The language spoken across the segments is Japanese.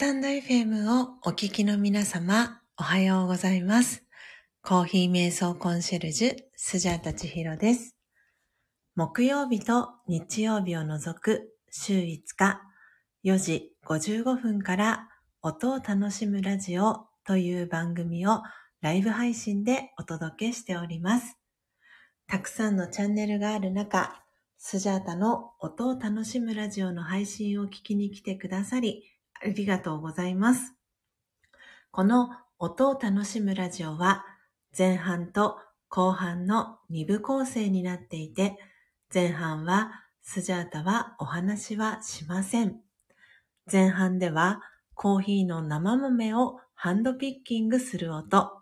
タンド FM をお聞きの皆様、おはようございます。コーヒー瞑想コンシェルジュ、スジャータチヒロです。木曜日と日曜日を除く週5日、4時55分から音を楽しむラジオという番組をライブ配信でお届けしております。たくさんのチャンネルがある中、スジャータの音を楽しむラジオの配信を聞きに来てくださり、ありがとうございます。この音を楽しむラジオは前半と後半の2部構成になっていて、前半はスジャータはお話はしません。前半ではコーヒーの生豆をハンドピッキングする音、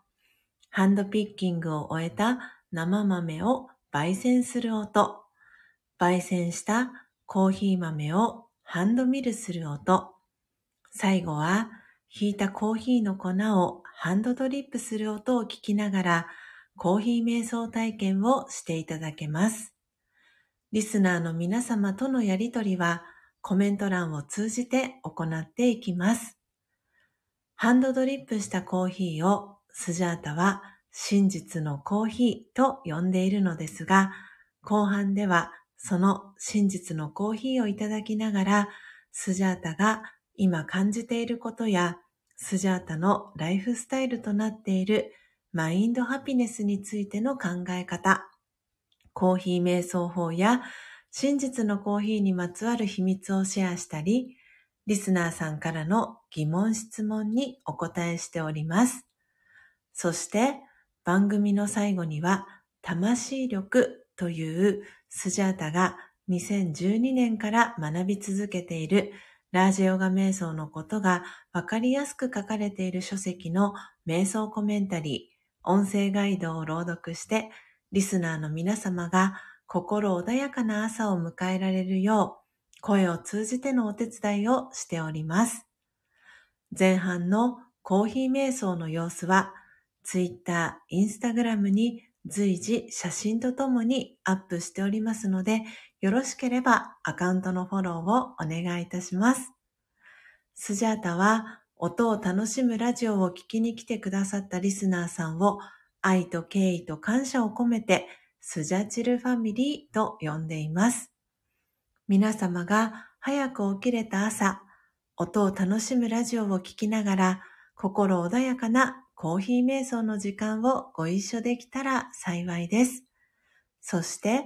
ハンドピッキングを終えた生豆を焙煎する音、焙煎したコーヒー豆をハンドミルする音、最後は、ひいたコーヒーの粉をハンドドリップする音を聞きながら、コーヒー瞑想体験をしていただけます。リスナーの皆様とのやりとりは、コメント欄を通じて行っていきます。ハンドドリップしたコーヒーをスジャータは真実のコーヒーと呼んでいるのですが、後半ではその真実のコーヒーをいただきながら、スジャータが今感じていることや、スジャータのライフスタイルとなっているマインドハピネスについての考え方、コーヒー瞑想法や真実のコーヒーにまつわる秘密をシェアしたり、リスナーさんからの疑問質問にお答えしております。そして番組の最後には魂力というスジャータが2012年から学び続けているラージヨガ瞑想のことがわかりやすく書かれている書籍の瞑想コメンタリー、音声ガイドを朗読して、リスナーの皆様が心穏やかな朝を迎えられるよう、声を通じてのお手伝いをしております。前半のコーヒー瞑想の様子は、Twitter、Instagram に随時写真とともにアップしておりますので、よろしければアカウントのフォローをお願いいたします。スジャータは音を楽しむラジオを聞きに来てくださったリスナーさんを愛と敬意と感謝を込めてスジャチルファミリーと呼んでいます。皆様が早く起きれた朝、音を楽しむラジオを聞きながら心穏やかなコーヒー瞑想の時間をご一緒できたら幸いです。そして、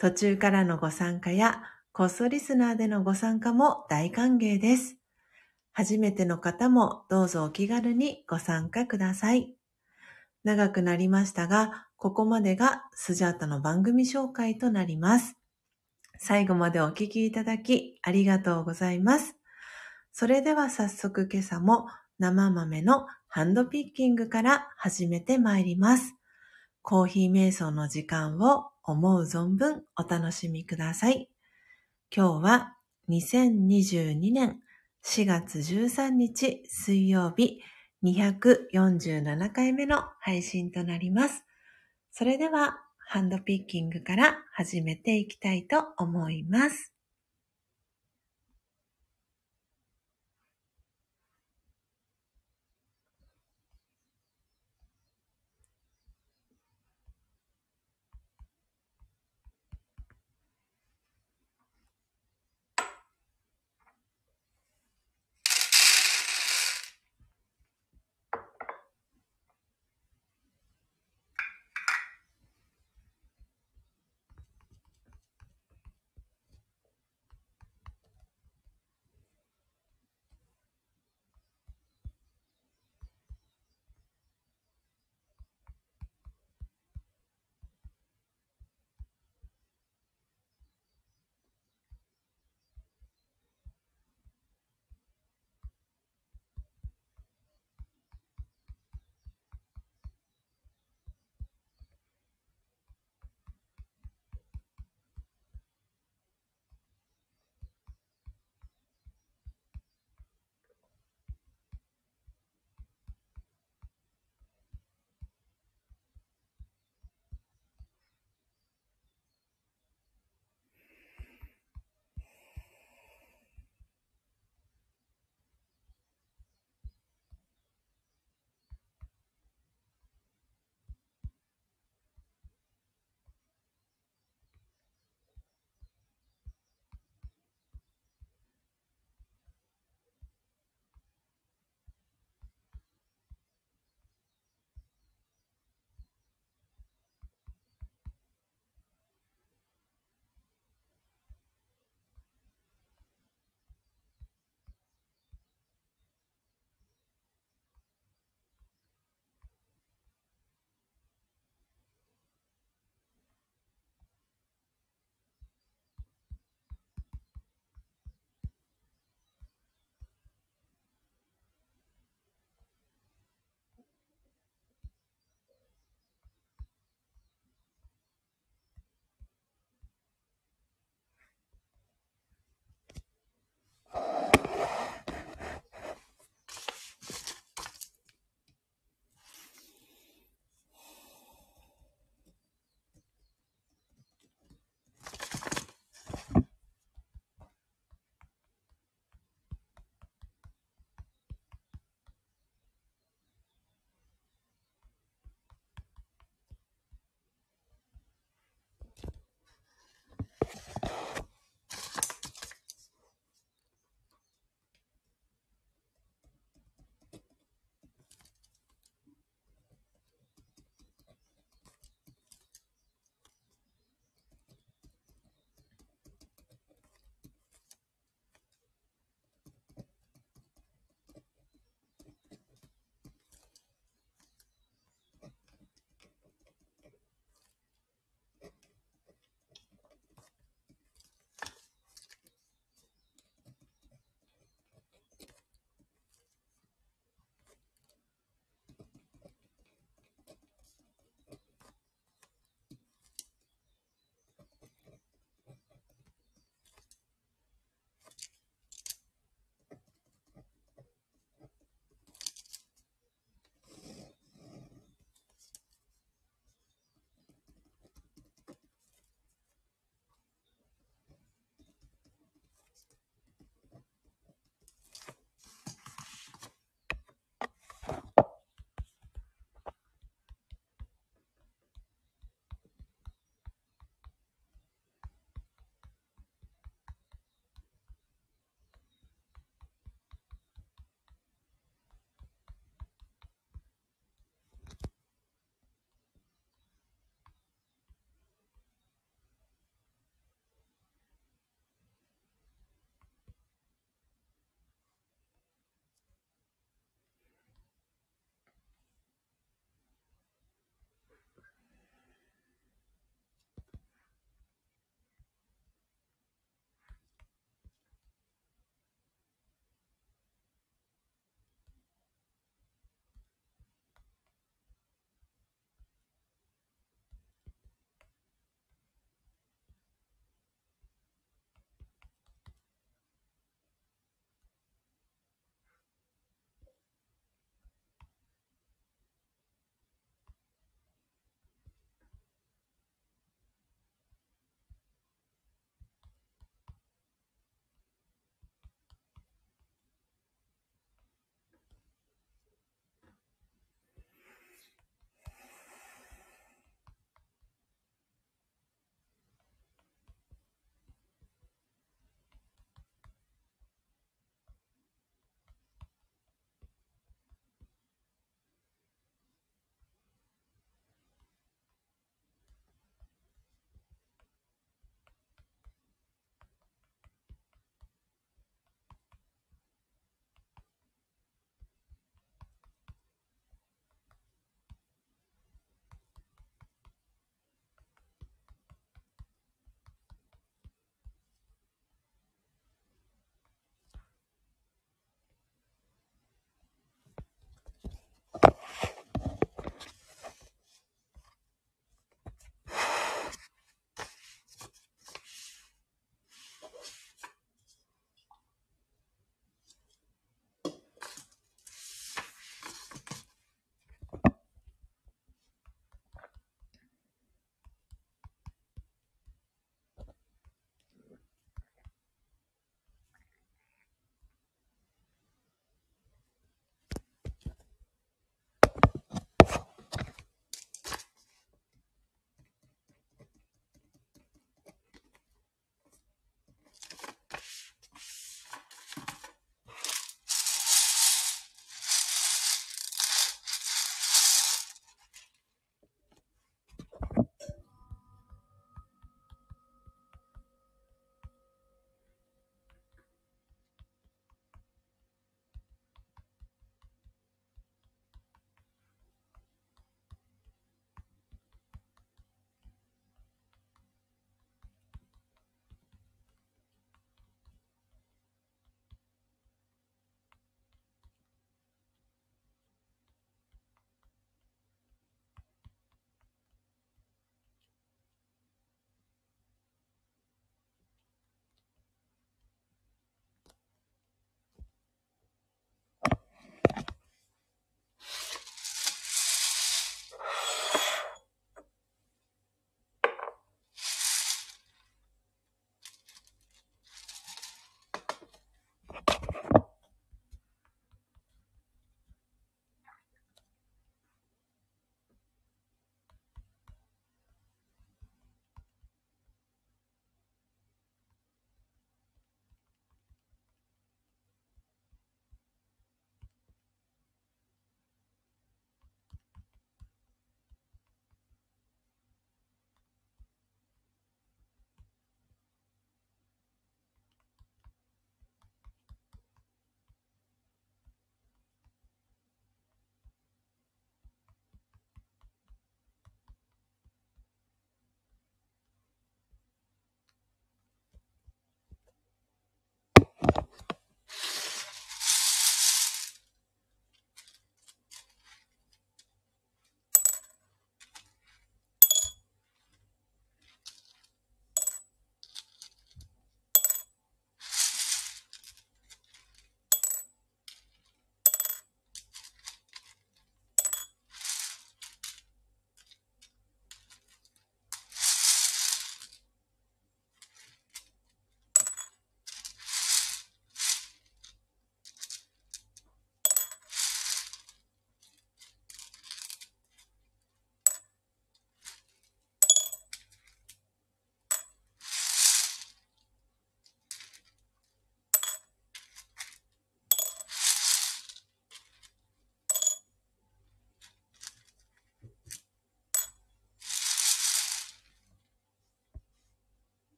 途中からのご参加や、コストリスナーでのご参加も大歓迎です。初めての方もどうぞお気軽にご参加ください。長くなりましたが、ここまでがスジャータの番組紹介となります。最後までお聞きいただきありがとうございます。それでは早速今朝も生豆のハンドピッキングから始めてまいります。コーヒー瞑想の時間を思う存分お楽しみください。今日は2022年4月13日水曜日247回目の配信となります。それではハンドピッキングから始めていきたいと思います。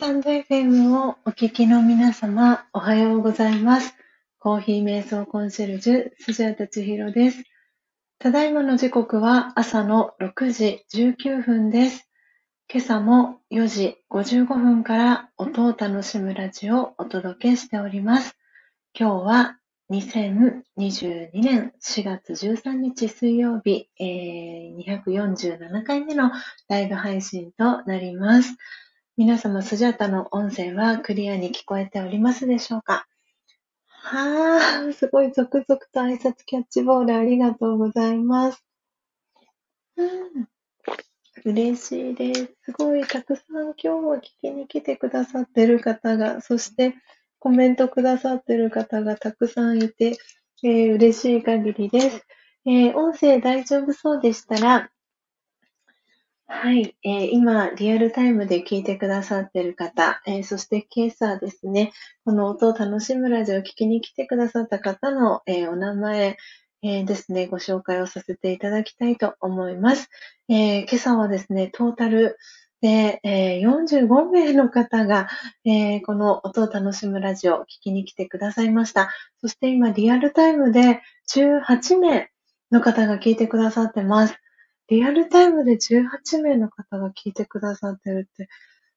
タンド FM をお聞きの皆様、おはようございます。コーヒー瞑想コンシェルジュ、スジャータチヒロです。ただいまの時刻は朝の6時19分です。今朝も4時55分から音を楽しむラジオをお届けしております。今日は2022年4月13日水曜日、えー、247回目のライブ配信となります。皆様、スジャータの音声はクリアに聞こえておりますでしょうか？はあ、すごい続々と挨拶キャッチボールありがとうございます。うん、嬉しいです。すごいたくさん今日も聞きに来てくださってる方が、そしてコメントくださってる方がたくさんいて、えー、嬉しい限りです。えー、音声大丈夫そうでしたら、はい、えー、今、リアルタイムで聞いてくださっている方、えー、そして今朝ですね、この音を楽しむラジオを聞きに来てくださった方の、えー、お名前、えですね、ご紹介をさせていただきたいと思います。え今朝はですね、トータルで、えー、45名の方が、え、この音を楽しむラジオを聞きに来てくださいました。そして今リアルタイムで18名の方が聞いてくださってます。リアルタイムで18名の方が聞いてくださってるって、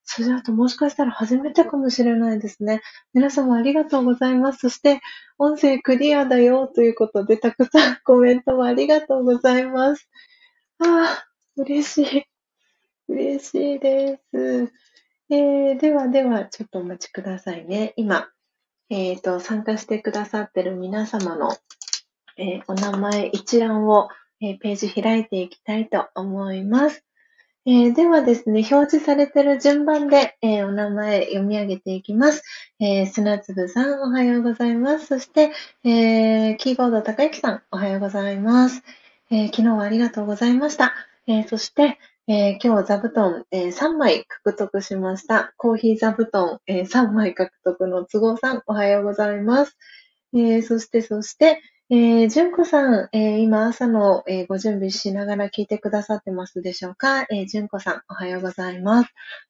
それだともしかしたら初めてかもしれないですね。皆様ありがとうございます。そして、音声クリアだよということで、たくさんコメントもありがとうございます。ああ、嬉しい。嬉しいです。えー、ではでは、ちょっとお待ちくださいね。今、えっ、ー、と、参加してくださってる皆様の、えー、お名前一覧を、えページ開いていきたいと思います。えー、ではですね、表示されている順番で、えー、お名前読み上げていきます。えー、砂粒さん、おはようございます。そして、えー、キーボード高之さん、おはようございます。え昨日はありがとうございました。えそして、え、今日座布団、え、3枚獲得しました。コーヒー座布団、え、3枚獲得の都合さん、おはようございます。え、そして、そして、えー、純子さん、えー、今朝の、えー、ご準備しながら聞いてくださってますでしょうか？えー、純子さん、おはようございます。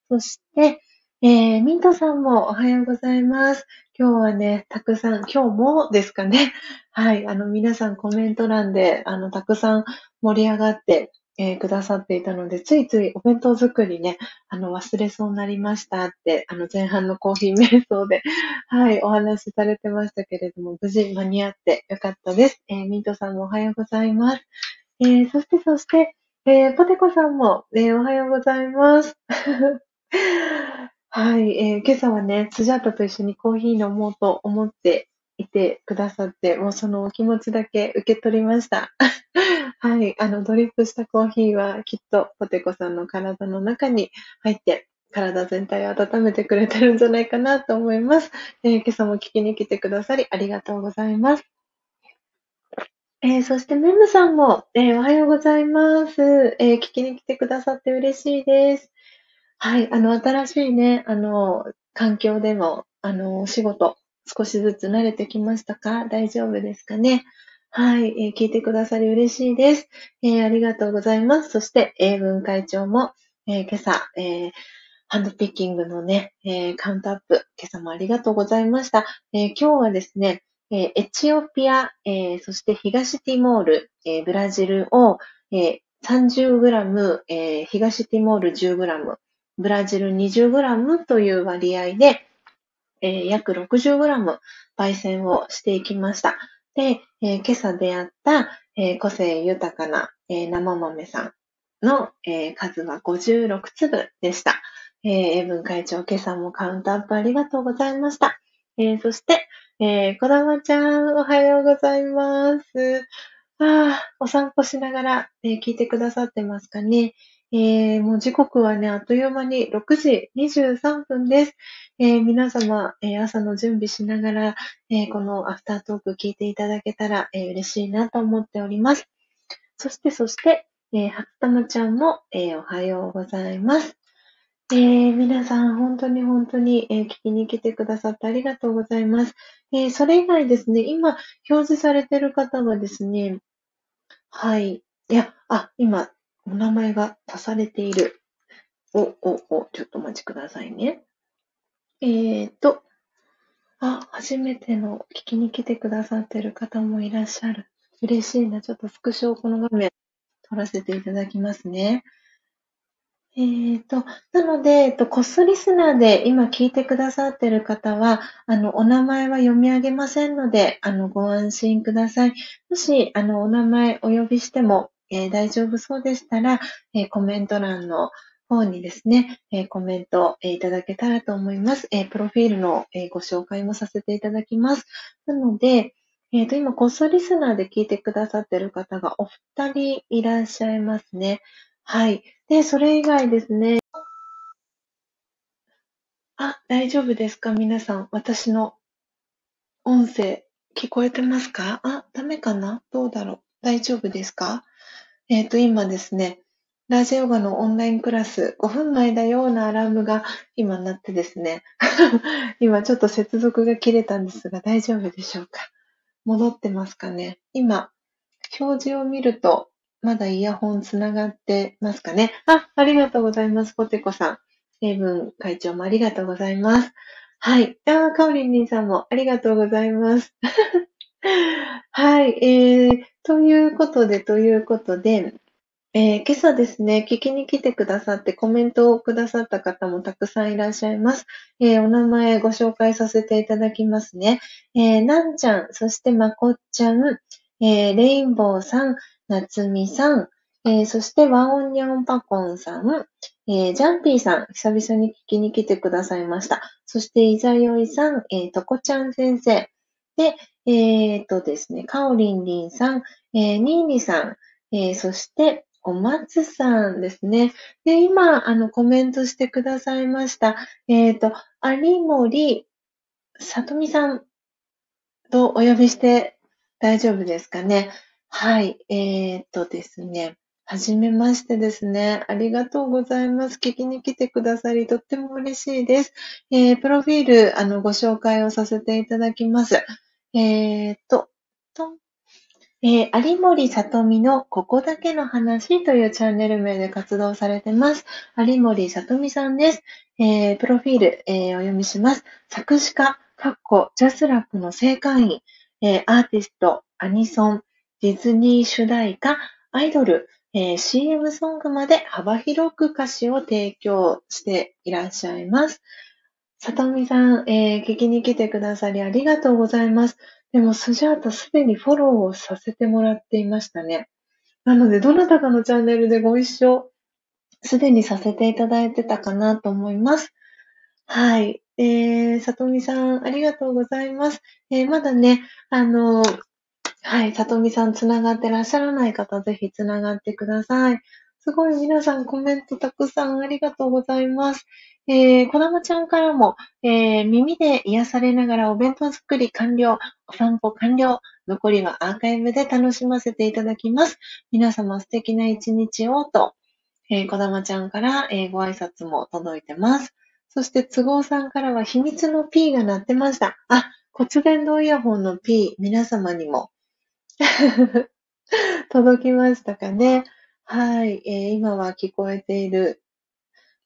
そして、えー、ミントさんもおはようございます。今日はね、たくさん、今日もですかね。はい、あの、皆さんコメント欄で、あの、たくさん盛り上がって、えー、くださっていたので、ついついお弁当作りね、あの、忘れそうになりましたって、あの、前半のコーヒー瞑想で、はい、お話しされてましたけれども、無事間に合ってよかったです。えー、ミントさんもおはようございます。えー、そしてそして、えー、ポテコさんも、えー、おはようございます。はい、えー、今朝はね、スジャータと一緒にコーヒー飲もうと思っててくださって、もうそのお気持ちだけ受け取りました。はい。あの、ドリップしたコーヒーはきっとポテコさんの体の中に入って、体全体を温めてくれてるんじゃないかなと思います。えー、今朝も聞きに来てくださりありがとうございます。えー、そしてメムさんも、えー、おはようございます、え聞きに来てくださって嬉しいです。はい。あの、新しいね、あの、環境でも、あの、お仕事、少しずつ慣れてきましたか？大丈夫ですかね？はい、えー、聞いてくださり嬉しいです。えー、ありがとうございます。そして、英文会長も、えー、今朝、え、ハンドピッキングのね、え、カウントアップ、今朝もありがとうございました。え、今日はですね、え、エチオピア、え、そして東ティモール、え、ブラジルを、え、30g、え、東ティモール 10g、ブラジル 20g という割合で、えー、約 60g 焙煎をしていきました。で、えー、今朝出会った、えー、個性豊かな、え生豆さんの、え数は56粒でした。え、英文会長、今朝もカウントアップありがとうございました。えそして、えー、こだまちゃん、おはようございます。ああ、お散歩しながら、え聞いてくださってますかね。えー、もう時刻はね、あっという間に6時23分です。えー、皆様、えー、朝の準備しながら、えこのアフタートーク聞いていただけたら、え嬉しいなと思っております。そして、そして、えー、はつたまちゃんも、えおはようございます。えー、皆さん、本当に本当に、えー、聞きに来てくださってありがとうございます。えー、それ以外ですね、今、表示されてる方はですね、はい。いや、あ、今、お名前が足されている。お、お、お、ちょっとお待ちくださいね。えーと、あ、初めての聞きに来てくださってる方もいらっしゃる。嬉しいな。ちょっとスクショをこの画面撮らせていただきますね。えーと、なので、えっと、コスリスナーで今聞いてくださってる方は、あの、お名前は読み上げませんので、あの、ご安心ください。もし、あの、お名前お呼びしても、えー大丈夫そうでしたら、えーコメント欄の方にですね、えーコメント、えいただけたらと思います。えプロフィールの、えご紹介もさせていただきます。なので、えっと、今、コスリスナーで聞いてくださってる方がお二人いらっしゃいますね。はい。で、それ以外ですね。あ、大丈夫ですか？皆さん。私の音声聞こえてますか？あ、ダメかな？どうだろう？大丈夫ですか？えっ、と、今ですね、ラジオガのオンラインクラス5分前だようなアラームが今鳴ってですね、今ちょっと接続が切れたんですが大丈夫でしょうか？戻ってますかね？今、表示を見ると、まだイヤホンつながってますかね？あ、ありがとうございます。ポテコさん。英文会長もありがとうございます。はい。あ、カオリンリンさんもありがとうございます。はい。えー、ということで、ということで、えー今朝ですね、聞きに来てくださってコメントをくださった方もたくさんいらっしゃいます。えーお名前ご紹介させていただきますね。えーなんちゃん、そしてまこっちゃん、えーレインボーさん、なつみさん、えーそしてワオンニョンパコンさん、えージャンピーさん、久々に聞きに来てくださいました。そしていざよいさん、えーとこちゃん先生、で、えーとですね、かおりんりんさん、えーにーにさん、えーそして、お松さんですね。で、今、あの、コメントしてくださいました。えっ、と、有森さとみさんとお呼びして大丈夫ですかね。はい。えっ、とですね。はじめましてですね。ありがとうございます。聞きに来てくださり、とっても嬉しいです。えープロフィール、あの、ご紹介をさせていただきます。えっ、と、とんえー有森さとみのここだけの話というチャンネル名で活動されてます。有森さとみさんです。えープロフィール、えーお読みします。作詞家、かっこ、ジャスラップの正会員、えーアーティスト、アニソン、ディズニー主題歌、アイドル、えー CM ソングまで幅広く歌詞を提供していらっしゃいます。さとみさん、えー聞きに来てくださりありがとうございます。でも、スジャータすでにフォローをさせてもらっていましたね。なので、どなたかのチャンネルでご一緒、すでにさせていただいてたかなと思います。はい。えー、さとみさん、ありがとうございます。えーまだね、あの、はい、さとみさんつながってらっしゃらない方、ぜひつながってください。すごい皆さんコメントたくさんありがとうございます。えー、こだまちゃんからも、えー耳で癒されながらお弁当作り完了、お散歩完了、残りはアーカイブで楽しませていただきます。皆様素敵な一日をと、えー、こだまちゃんから、えーご挨拶も届いてます。そして、都合さんからは秘密の P が鳴ってました。あ、骨伝導イヤホンの P、皆様にも 届きましたかね。はい、えー今は聞こえている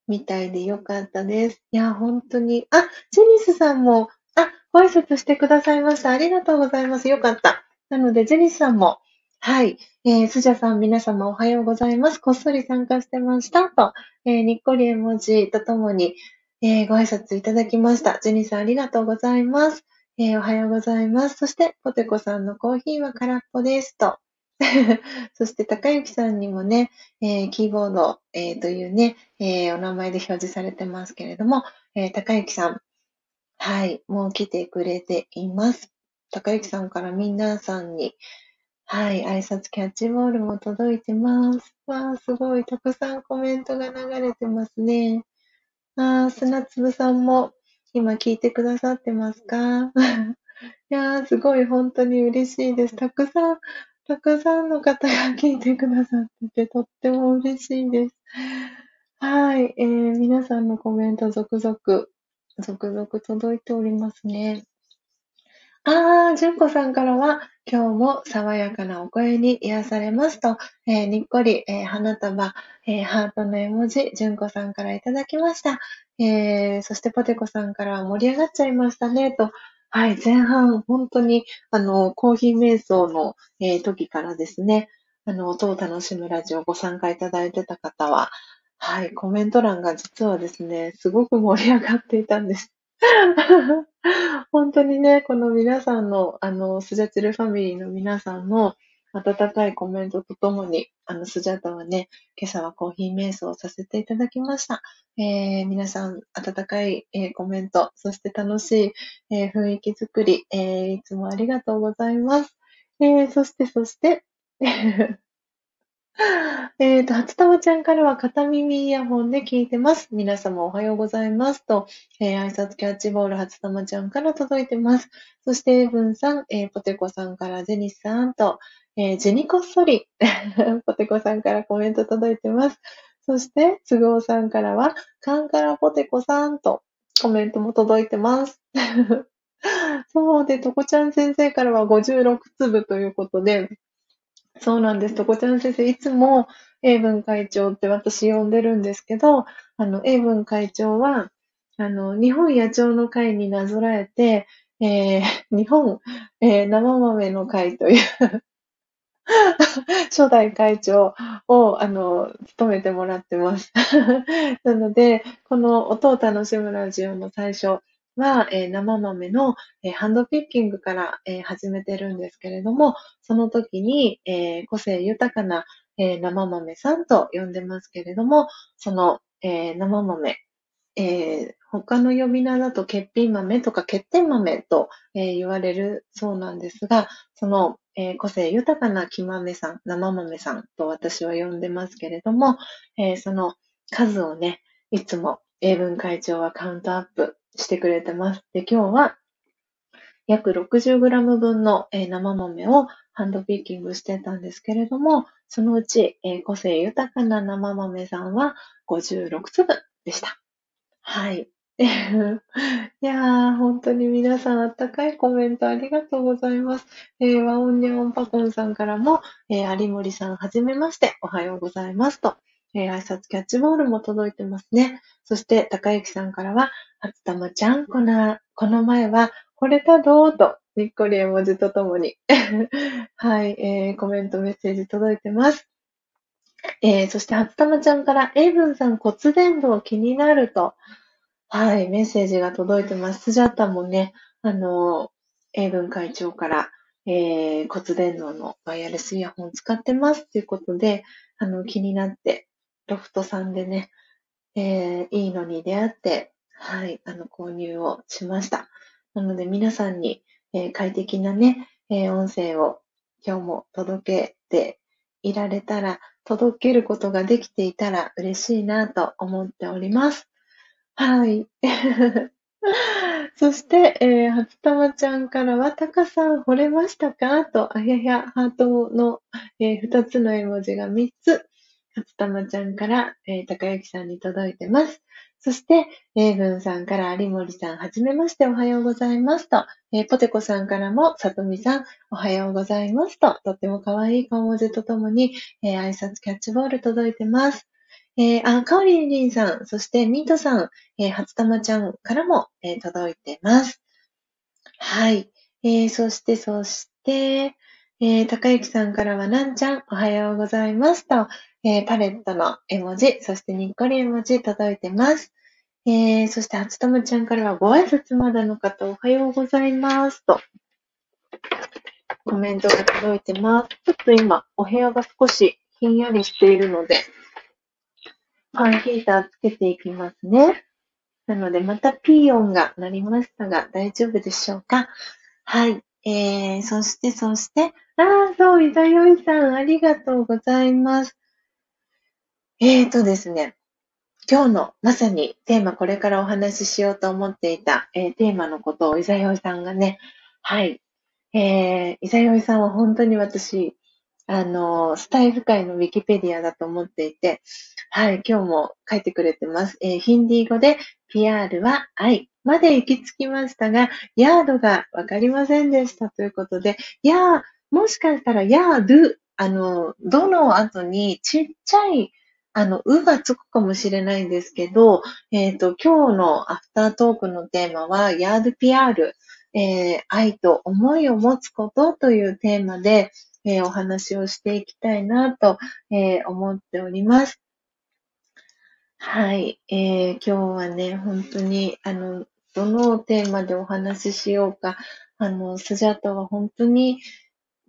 みたいでよかったです。いや、本当に。あ、ジェニスさんも、あ、ご挨拶してくださいました。ありがとうございます。よかった。なので、ジェニスさんも、はい、えー、スジャさん、皆様おはようございます。こっそり参加してました。と、えーにっこり絵文字とともに、えーご挨拶いただきました。ジェニスさん、ありがとうございます。えーおはようございます。そして、ポテコさんのコーヒーは空っぽです。と。そして、高幸さんにもね、えーキーボード、えーというね、えお名前で表示されてますけれども、えー高幸さん、はい、もう来てくれています。高幸さんから皆さんに、はい、挨拶キャッチボールも届いてます。わあ、すごい、たくさんコメントが流れてますね。あー、砂粒さんも今聞いてくださってますか？いやー、すごい、本当に嬉しいです。たくさん、たくさんの方が聞いてくださってて、とっても嬉しいです。はい、えー、皆さんのコメント続々、続々届いておりますね。あー、純子さんからは、今日も爽やかなお声に癒されますと、えー、にっこり、えー、花束、えー、ハートの絵文字、純子さんからいただきました。え、そしてポテコさんから盛り上がっちゃいましたね、と。はい、前半、本当に、あの、コーヒー瞑想の、え、時からですね、あの、音を楽しむラジオご参加いただいてた方は、はい、コメント欄が実はですね、すごく盛り上がっていたんです。本当にね、この皆さんの、あの、スジャチルファミリーの皆さんの温かいコメントとともに、あの、スジャタはね、今朝はコーヒー瞑想をさせていただきました。えー、皆さん、温かい、えー、コメント、そして楽しい、えー、雰囲気作り、えいつもありがとうございます。えそして、そして、えっと、初玉ちゃんからは片耳イヤホンで聞いてます。皆様おはようございますと、えー、挨拶キャッチボール初玉ちゃんから届いてます。そして、エブンさん、えー、ポテコさんからジェニスさんと、えー、ジェニコッソリ、ポテコさんからコメント届いてます。そして、つぐおさんからは、カンカラポテコさんとコメントも届いてます。そうで、とこちゃん先生からは56粒ということで、そうなんです。とこちゃん先生、いつも英文会長って私呼んでるんですけど、あの、英文会長は、あの、日本野鳥の会になぞらえて、えー、日本、えー、生豆の会という 初代会長を、あの、務めてもらってます。なので、この音を楽しむラジオの最初、は、えー、生豆の、えー、ハンドピッキングから、えー、始めてるんですけれども、その時に、え個性豊かな、え生豆さんと呼んでますけれども、その、え生豆、え他の呼び名だと欠品豆とか欠点豆と、え言われるそうなんですが、その、え個性豊かな木豆さん、生豆さんと私は呼んでますけれども、えその数をね、いつも英文会長はカウントアップしてくれてます。で、今日は約 60g 分の、え生豆をハンドピッキングしてたんですけれども、そのうち、え個性豊かな生豆さんは56粒でした。はい。いやー、本当に皆さんあったかいコメントありがとうございます。えー、ワオンニャオンパコンさんからも、えー、有森さんはじめまして、おはようございますと、えー、挨拶キャッチボールも届いてますね。そして、高幸さんからは、初玉ちゃん、この、この前は、惚れたどーと、にっこり絵文字とともに はい、えー、コメントメッセージ届いてます。えー、そして、初玉ちゃんから、エイブンさん骨伝導気になると、はい、メッセージが届いてます。スジャタもね、あの、エイブン会長から、えー、骨伝導のワイヤレスイヤホン使ってますということで、あの、気になって、ロフトさんでね、えー、いいのに出会って、はい、あの、購入をしました。なので皆さんに、えー、快適なね、えー、音声を今日も届けていられたら、届けることができていたら嬉しいなと思っております。はい。そして、えー、初玉ちゃんからは、タカさん惚れましたか？と、あややハートの、えー、2つの絵文字が3つ、初玉ちゃんから、えー、高幸さんに届いてます。そして、えー、ぶんさんから有森さん、はじめましておはようございますと、えー、ポテコさんからも、さとみさん、おはようございますと、とっても可愛い顔文字とともに、えー、挨拶キャッチボール届いてます。えー、あ、かおりんりんさん、そしてミートさん、えー、初玉ちゃんからも、えー、届いてます。はい。えー、そして、そして、えー、高幸さんからは、なんちゃん、おはようございますと、えー、パレットの絵文字、そしてにっこり絵文字届いてます。えー、そして、初友ちゃんからはご挨拶まだの方、おはようございますと、コメントが届いてます。ちょっと今、お部屋が少しひんやりしているので、ファンヒーターつけていきますね。なので、またピー音が鳴りましたが、大丈夫でしょうか？はい。えー、そして、そして、ああ、そう、いざよいさん、ありがとうございます。えーとですね、今日のまさにテーマ、これからお話ししようと思っていた、えー、テーマのことを、いざよいさんがね、はい、えー、いざよいさんは本当に私、あの、スタイル界のウィキペディアだと思っていて、はい、今日も書いてくれてます。えー、ヒンディー語で、ピアールは愛まで行き着きましたが、ヤードがわかりませんでしたということで、ヤー、もしかしたらヤード、あの、どの後にちっちゃい、あの、うがつくかもしれないんですけど、えっ、ー、と、今日のアフタートークのテーマは、ヤードピアール、えー、愛と思いを持つことというテーマで、えー、お話をしていきたいなと、えー、思っております。はい、えー、今日はね、本当に、あの、どのテーマでお話ししようか、あの、スジャータは本当に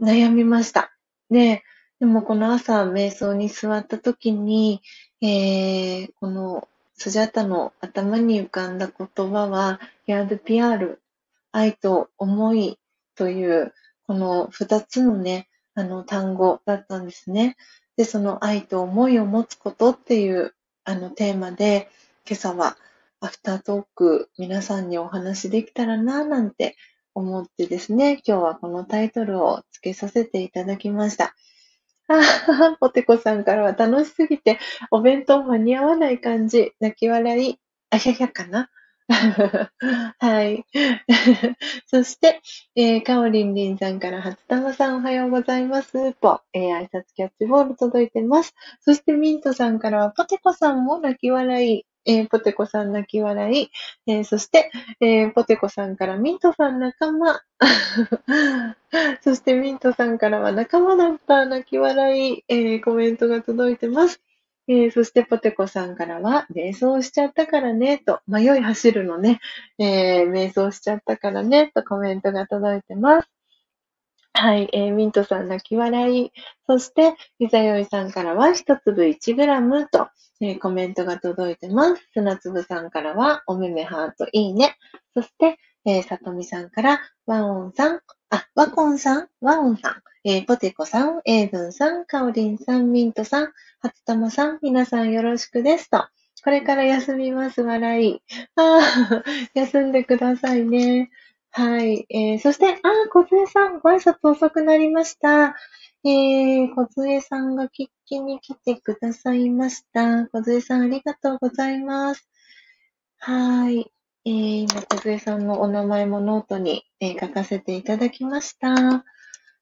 悩みました。で、でもこの朝、瞑想に座った時に、えー、このスジャタの頭に浮かんだ言葉は、ヤードピアール、愛と思いという、この二つのね、あの単語だったんですね。で、その愛と思いを持つことっていうあのテーマで、今朝はアフタートーク皆さんにお話できたらなぁなんて思ってですね、今日はこのタイトルを付けさせていただきました。あ ポテコさんからは楽しすぎてお弁当間に合わない感じ、泣き笑い、あひゃひゃかな？はい。そして、えー、かおりんりんさんから、初玉さんおはようございます。ぽ、えー、挨拶キャッチボール届いてます。そして、ミントさんからは、ポテコさんも泣き笑い、えー、ポテコさん泣き笑い、えー、そして、えー、ポテコさんからミントさん仲間。そしてミントさんからは仲間だった泣き笑い、え、コメントが届いてます。え、そしてポテコさんからは、瞑想しちゃったからね、と、迷い走るのね、え、瞑想しちゃったからね、とコメントが届いてます。はい、えー、ミントさん泣き笑い。そして、ひざよいさんからは、一粒1グラムと、えー、コメントが届いてます。砂粒さんからは、おめめハートいいね。そして、えー、さとみさんから、ワオンさん、あ、ワコンさん、ワオンさん、えー、ポテコさん、エイブンさん、カオリンさん、ミントさん、初玉さん、皆さんよろしくですと。これから休みます、笑い。ああ、休んでくださいね。はい。えー、そして、ああ、小杖さん、ご挨拶遅くなりました。えー、小杖さんが聞きに来てくださいました。小杖さん、ありがとうございます。はい。えー、今、小杖さんのお名前もノートに、えー、書かせていただきました。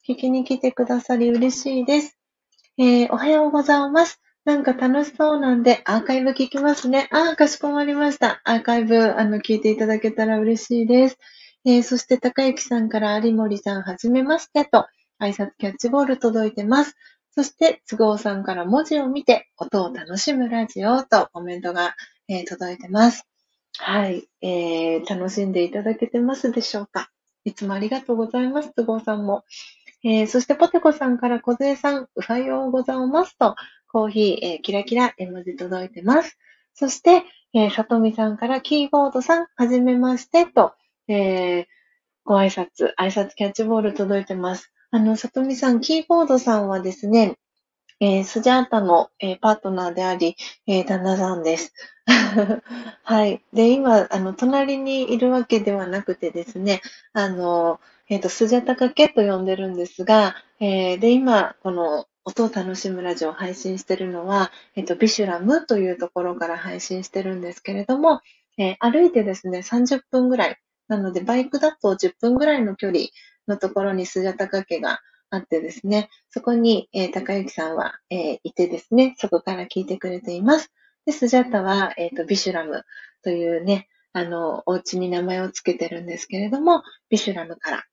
聞きに来てくださり嬉しいです。えー、おはようございます。なんか楽しそうなんで、アーカイブ聞きますね。ああ、かしこまりました。アーカイブ、あの、聞いていただけたら嬉しいです。えー、そして、高幸さんから有森さん、はじめましてと、挨拶キャッチボール届いてます。そして、都合さんから文字を見て、音を楽しむラジオとコメントが、えー、届いてます。はい、えー、楽しんでいただけてますでしょうか？いつもありがとうございます、都合さんも。えー、そしてポテコさんから小杖さん、おはようございますと、コーヒー、えー、キラキラ絵文字届いてます。そして、えー、さとみさんからキーボードさん、はじめましてと、えー、ご挨拶、挨拶キャッチボール届いてます。あの、さとみさん、キーボードさんはですね、えー、スジャータの、えー、パートナーであり、えー、旦那さんです。はい。で、今、あの、隣にいるわけではなくてですね、あの、えっ、ー、と、スジャタカケと呼んでるんですが、えー、で、今、この音を楽しむラジオを配信してるのは、えっ、ー、と、ビシュラムというところから配信してるんですけれども、えー、歩いてですね、30分ぐらい。なので、バイクだと10分ぐらいの距離のところにスジャタカ家があってですね、そこに、えー、高幸さんは、えー、いてですね、そこから聞いてくれています。で、スジャタは、えっ、ー、と、ビシュラムというね、あの、お家に名前をつけてるんですけれども、ビシュラムから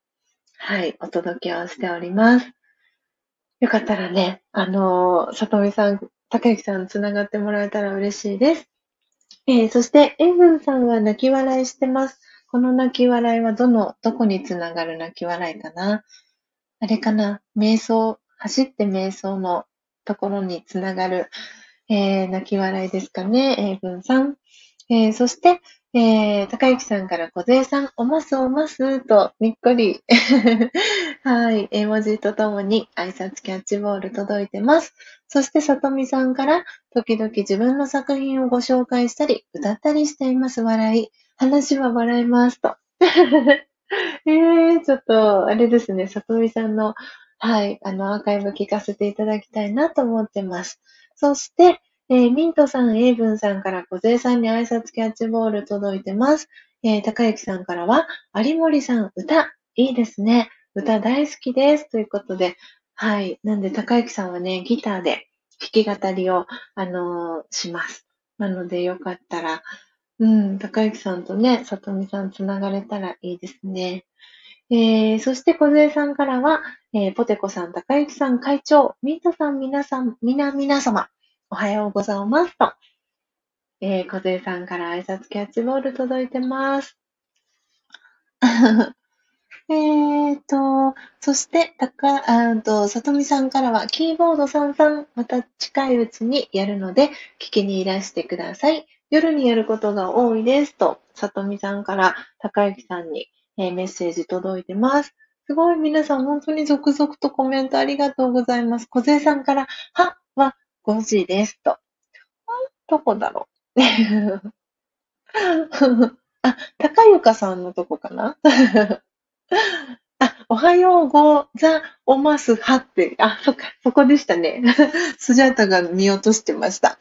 はい、お届けをしております。よかったらね、あの、里見さん、高之さん、つながってもらえたら嬉しいです。えー、そして、エイブンさんは泣き笑いしてます。この泣き笑いはどの、どこにつながる泣き笑いかな？あれかな？瞑想、走って瞑想のところにつながる、えー、泣き笑いですかね、エイブンさん。えー、そして、えー、高幸さんから小杖さん、おますおますと、にっこり。はい、絵文字とともに挨拶キャッチボール届いてます。そして、さとみさんから、時々自分の作品をご紹介したり、歌ったりしています。笑い。話は笑います。と。えー、ちょっと、あれですね、さとみさんのはい、あの、アーカイブ聞かせていただきたいなと思ってます。そして、えー、ミントさん、エイブンさんから、小勢さんに挨拶キャッチボール届いてます。えー、高幸さんからは、有森さん、歌、いいですね。歌大好きです。ということで、はい。なんで、高幸さんはね、ギターで弾き語りを、あのー、します。なので、よかったら、うん、高幸さんとね、里見さんつながれたらいいですね。えー、そして、小杉さんからは、えー、ポテコさん、高幸さん、会長、ミントさん、皆さん、皆、皆様、おはようございますと、えー、小杉さんから挨拶キャッチボール届いてます。えーと、そして、たか、あと、さとみさんからは、キーボードさんさん、また近いうちにやるので、聞きにいらしてください。夜にやることが多いです。と、さとみさんから、高幸さんに、えー、メッセージ届いてます。すごい、皆さん、本当に続々とコメントありがとうございます。小勢さんから、はは5時です。と。どこだろう。あ、高ゆかさんのとこかな あ、おはようござおますはって、あ、そっか、そこでしたね。スジャータが見落としてました。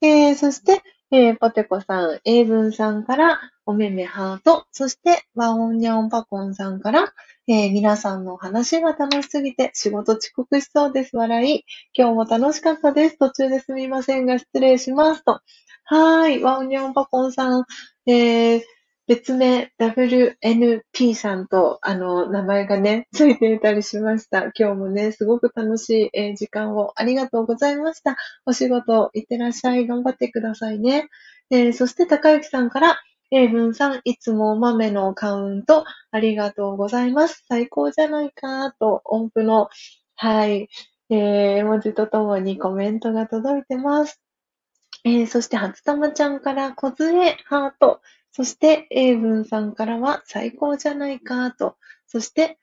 えー、そして、えー、ポテコさん、英文さんから、おめめハート、そして、ワオンニャオンパコンさんから、えー、皆さんの話が楽しすぎて仕事遅刻しそうです。笑い。今日も楽しかったです。途中ですみませんが失礼します。と。はーい。ワオンニャオンパコンさん、えー、別名 WNP さんと、あの、名前がね、ついていたりしました。今日もね、すごく楽しい、え、時間をありがとうございました。お仕事、いってらっしゃい。頑張ってくださいね。えー、そして、高幸さんから、英文さん、いつもお豆のカウント、ありがとうございます。最高じゃないか、と、音符の、はい、えー、絵文字とともにコメントが届いてます。えー、そして、初玉ちゃんから、小杖、ハート、そして、英文さんからは最高じゃないかと、そして、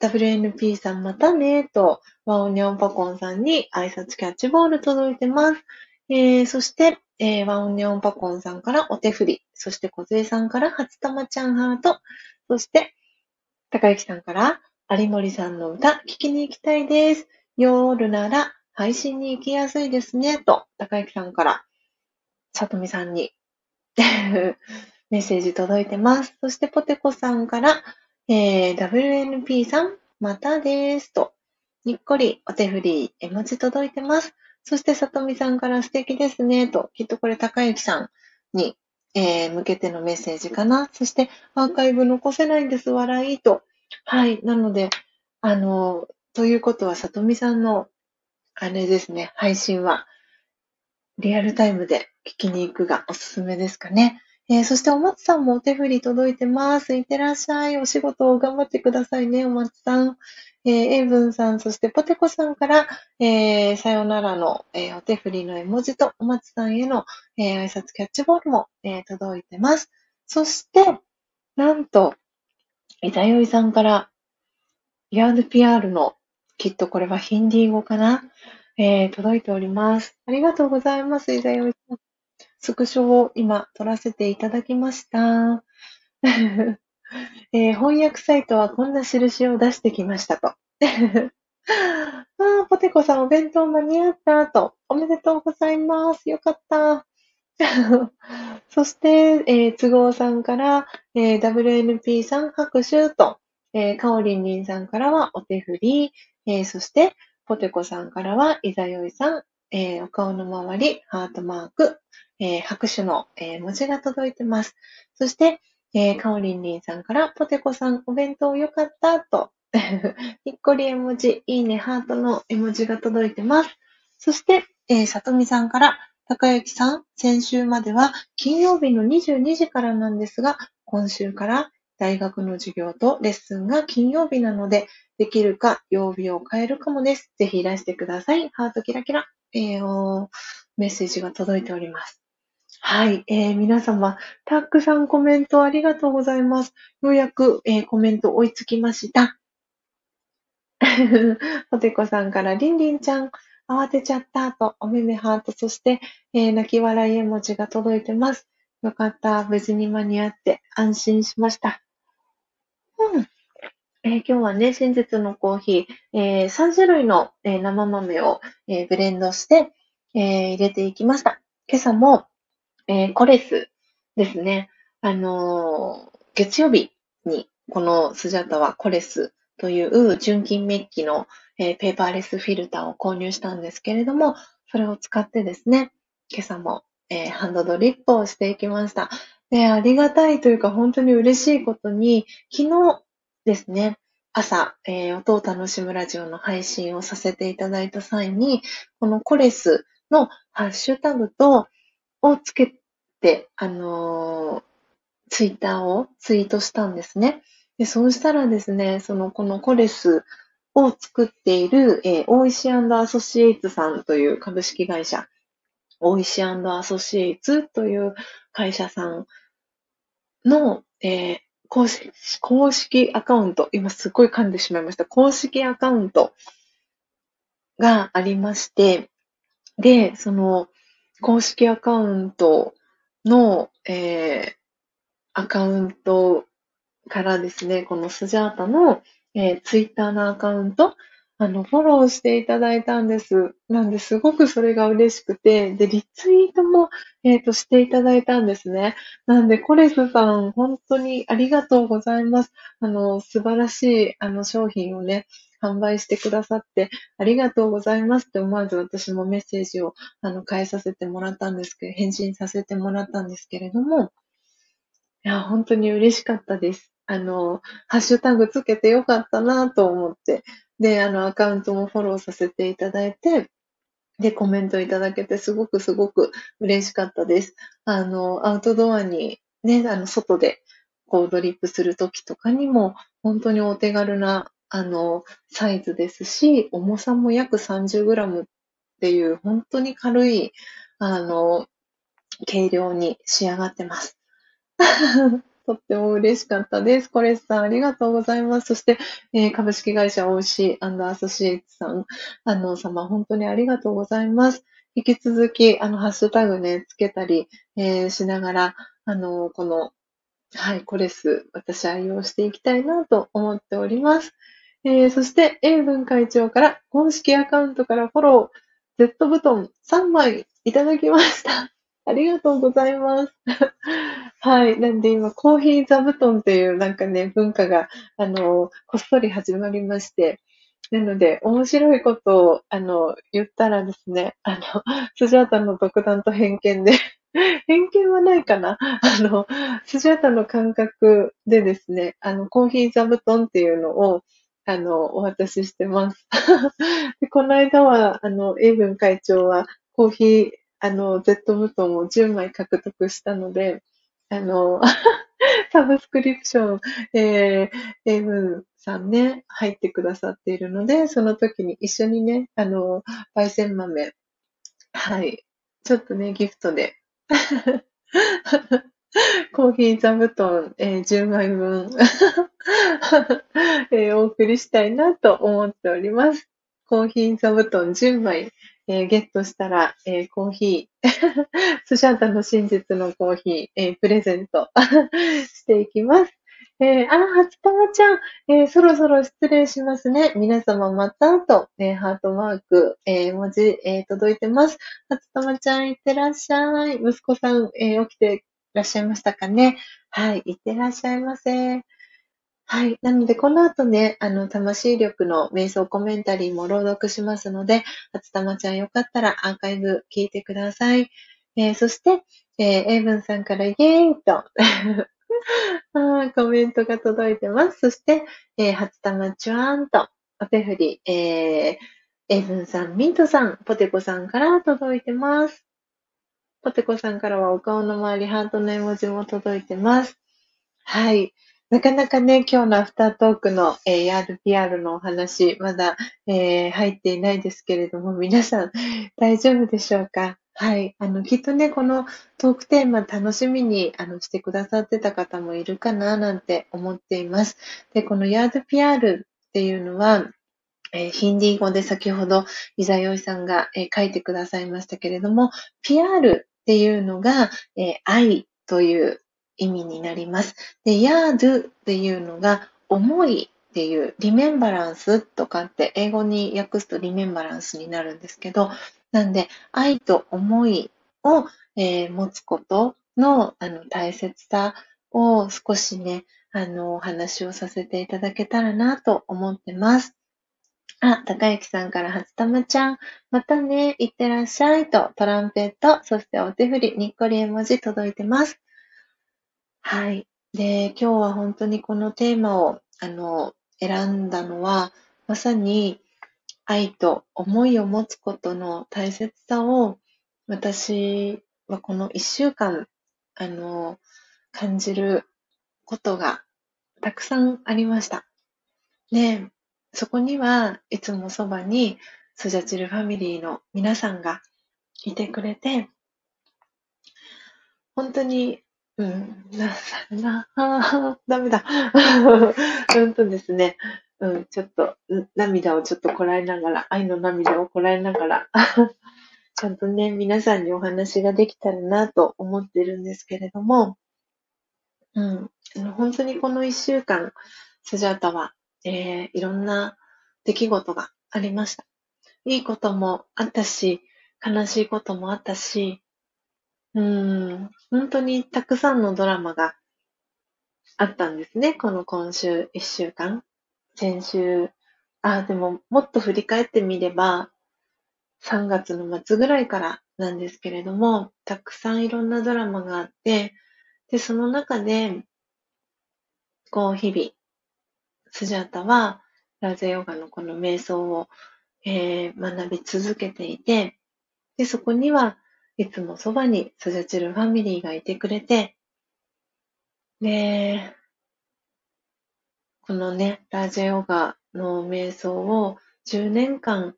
WNP さんまたねと、ワオニョンパコンさんに挨拶キャッチボール届いてます。えー、そして、えー、ワオニョンパコンさんからお手振り、そして小杖さんから初玉ちゃんハート、そして、高幸さんから有森さんの歌聞きに行きたいです。夜なら配信に行きやすいですね、と、高幸さんから、さとみさんに メッセージ届いてます。そしてポテコさんから、えー、WNP さん、またです。と、にっこりお手振り、絵文字届いてます。そしてさとみさんから素敵ですね。と、きっとこれ高幸さんに、えー、向けてのメッセージかな。そしてアーカイブ残せないんです。笑いと。はい。なので、あの、ということはさとみさんの、あれですね、配信はリアルタイムで聞きに行くがおすすめですかね。えー、そしてお松さんもお手振り届いてます。いってらっしゃい。お仕事を頑張ってくださいね、お松さん。えー、エイブンさん、そしてポテコさんから、えー、さよならの、えー、お手振りの絵文字と、お松さんへの、えー、挨拶キャッチボールも、えー、届いてます。そして、なんと、イザヨイさんから、ヤード PR の、きっとこれはヒンディー語かな？えー、届いております。ありがとうございます、伊沢よいさん。スクショを今撮らせていただきました。えー、翻訳サイトはこんな印を出してきましたと。あポテコさんお弁当間に合ったと。おめでとうございます。よかった。そして、えー、都合さんから、えー、WNP さん拍手と、えー、かおりんりんさんからはお手振り、えー、そして、ポテコさんからは、いざよいさん、えー、お顔の周り、ハートマーク、えー、拍手の、えー、文字が届いてます。そして、えー、かおりんりんさんから、ポテコさん、お弁当よかったと、にっこり絵文字、いいね、ハートの絵文字が届いてます。そして、えー、さとみさんから、高幸さん、先週までは金曜日の22時からなんですが、今週から大学の授業とレッスンが金曜日なので、できるか、曜日を変えるかもです。ぜひいらしてください。ハートキラキラ。えー、メッセージが届いております。はい、えー、皆様、たくさんコメントありがとうございます。ようやく、えー、コメント追いつきました。ポテコさんから、りんりんちゃん、慌てちゃったと、おめめハート、そして、えー、泣き笑い絵文字が届いてます。よかった。無事に間に合って安心しました。うん。えー、今日はね、真実のコーヒー、えー、3種類の、えー、生豆を、えブレンドして、え入れていきました。今朝も、えコレスですね。あの月曜日にこのスジャタはコレスという純金メッキの、えペーパーレスフィルターを購入したんですけれども、それを使ってですね、今朝も、えハンドドリップをしていきました。で、ありがたいというか本当に嬉しいことに、昨日ですね、朝、えー、音を楽しむラジオの配信をさせていただいた際に、このコレスのハッシュタグと、をつけて、あのー、ツイッターをツイートしたんですね。で、そうしたらですね、その、このコレスを作っている、えー、大石アソシエイツさんという株式会社、大石アソシエイツという会社さんの、えー、公式、公式アカウント、今すっごい噛んでしまいました。公式アカウントがありまして、で、その公式アカウントの、えー、アカウントからですね、このスジャータの、えー、ツイッターのアカウント、あの、フォローしていただいたんです。なんで、すごくそれが嬉しくて、で、リツイートも、えっ、ー、と、していただいたんですね。なんで、コレスさん、本当にありがとうございます。あの、素晴らしい、あの、商品をね、販売してくださって、ありがとうございますって思わず私もメッセージを、あの、変えさせてもらったんですけど、返信させてもらったんですけれども、いや、本当に嬉しかったです。あの、ハッシュタグつけてよかったなと思って、で、あの、アカウントもフォローさせていただいて、で、コメントいただけてすごくすごく嬉しかったです。あの、アウトドアにね、あの、外でこうドリップするときとかにも、本当にお手軽な、あの、サイズですし、重さも約 30g っていう、本当に軽い、あの、軽量に仕上がってます。とっても嬉しかったです。コレスさん、ありがとうございます。そして、えー、株式会社 OC& アソシエイツさん、あの、様、本当にありがとうございます。引き続き、あの、ハッシュタグね、つけたり、えー、しながら、あの、この、はい、コレス、私愛用していきたいなと思っております。えー、そして、英文会長から公式アカウントからフォロー、Z ブトン3枚いただきました。ありがとうございます。はい。なんで今、コーヒー座布団っていうなんかね、文化が、あの、こっそり始まりまして、なので、面白いことを、あの、言ったらですね、あの、スジャータの独断と偏見で 偏見はないかな あの、スジャータの感覚でですね、あの、コーヒー座布団っていうのを、あの、お渡ししてますで。この間は、あの、エイブン会長は、コーヒーあの、Z ブトンを10枚獲得したので、あの、サブスクリプション、えー、エイブンさんね、入ってくださっているので、その時に一緒にね、あの、焙煎豆、はい、ちょっとね、ギフトで、コーヒー座布団、えー、10枚分 えー、お送りしたいなと思っております。コーヒー座布団10枚、えー、ゲットしたら、えー、コーヒー、スシャンタの真実のコーヒー、えー、プレゼント していきます。えー、あ、初玉ちゃん、えー、そろそろ失礼しますね。皆様またと、えー、ハートマーク、えー、文字、えー、届いてます。初玉ちゃん、いってらっしゃい。息子さん、えー、起きていらっしゃいましたかね。はい、いってらっしゃいませ。はい。なので、この後ね、あの、魂力の瞑想コメンタリーも朗読しますので、初玉ちゃんよかったらアーカイブ聞いてください。えー、そして、えー、エイブンさんからイェーイと あコメントが届いてます。そして、えー、初玉チュアンとお手振り、えー、エイブンさん、ミントさん、ポテコさんから届いてます。ポテコさんからはお顔の周り、ハートの絵文字も届いてます。はい。なかなかね、今日のアフタートークの、えー、RPR のお話、まだ、えー、入っていないですけれども、皆さん大丈夫でしょうか？はい。あの、きっとね、このトークテーマ楽しみにあのしてくださってた方もいるかななんて思っています。で、このヤード PR っていうのは、えー、ヒンディー語で先ほど、イザヨイさんが、えー、書いてくださいましたけれども、PR っていうのが、えー、愛という意味になります。で、ヤードっていうのが重いっていうリメンバランスとかって英語に訳すとリメンバランスになるんですけど、なんで愛と思いを、えー、持つことのあの大切さを少しね、あの、お話をさせていただけたらなと思ってます。あ、高之さんから初玉ちゃん、またね、いってらっしゃいと、トランペット、そしてお手振り、にっこり絵文字届いてます。はい。で、今日は本当にこのテーマを、あの、選んだのは、まさに愛と思いを持つことの大切さを、私はこの一週間、あの、感じることがたくさんありました。で、そこにはいつもそばにスジャチルファミリーの皆さんがいてくれて、本当に、うん、な、な、あダメだ。本当ですね。うん、ちょっと、涙をちょっとこらえながら、愛の涙をこらえながら、ちゃんとね、皆さんにお話ができたらなと思ってるんですけれども、うん、あの本当にこの一週間、スジャータはえー、いろんな出来事がありました。いいこともあったし、悲しいこともあったし、うん、本当にたくさんのドラマがあったんですね。この今週一週間。先週、あ、でももっと振り返ってみれば、3月の末ぐらいからなんですけれども、たくさんいろんなドラマがあって、で、その中で、こう、日々、スジャータは、ラゼヨガのこの瞑想を、えー、学び続けていて、で、そこにはいつもそばにスジャチルファミリーがいてくれて、で、このね、ラジェヨガの瞑想を10年間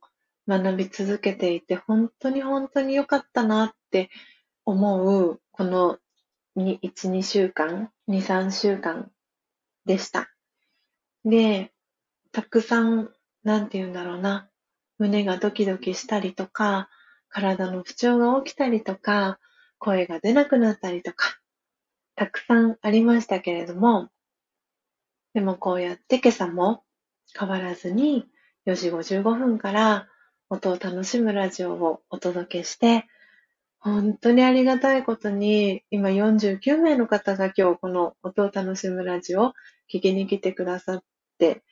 学び続けていて、本当に本当に良かったなって思う、この1、2週間、2、3週間でした。で、たくさん、なんて言うんだろうな、胸がドキドキしたりとか、体の不調が起きたりとか、声が出なくなったりとか、たくさんありましたけれども、でもこうやって今朝も変わらずに4時55分から音を楽しむラジオをお届けして、本当にありがたいことに、今49名の方が今日この音を楽しむラジオを聞きに来てくださって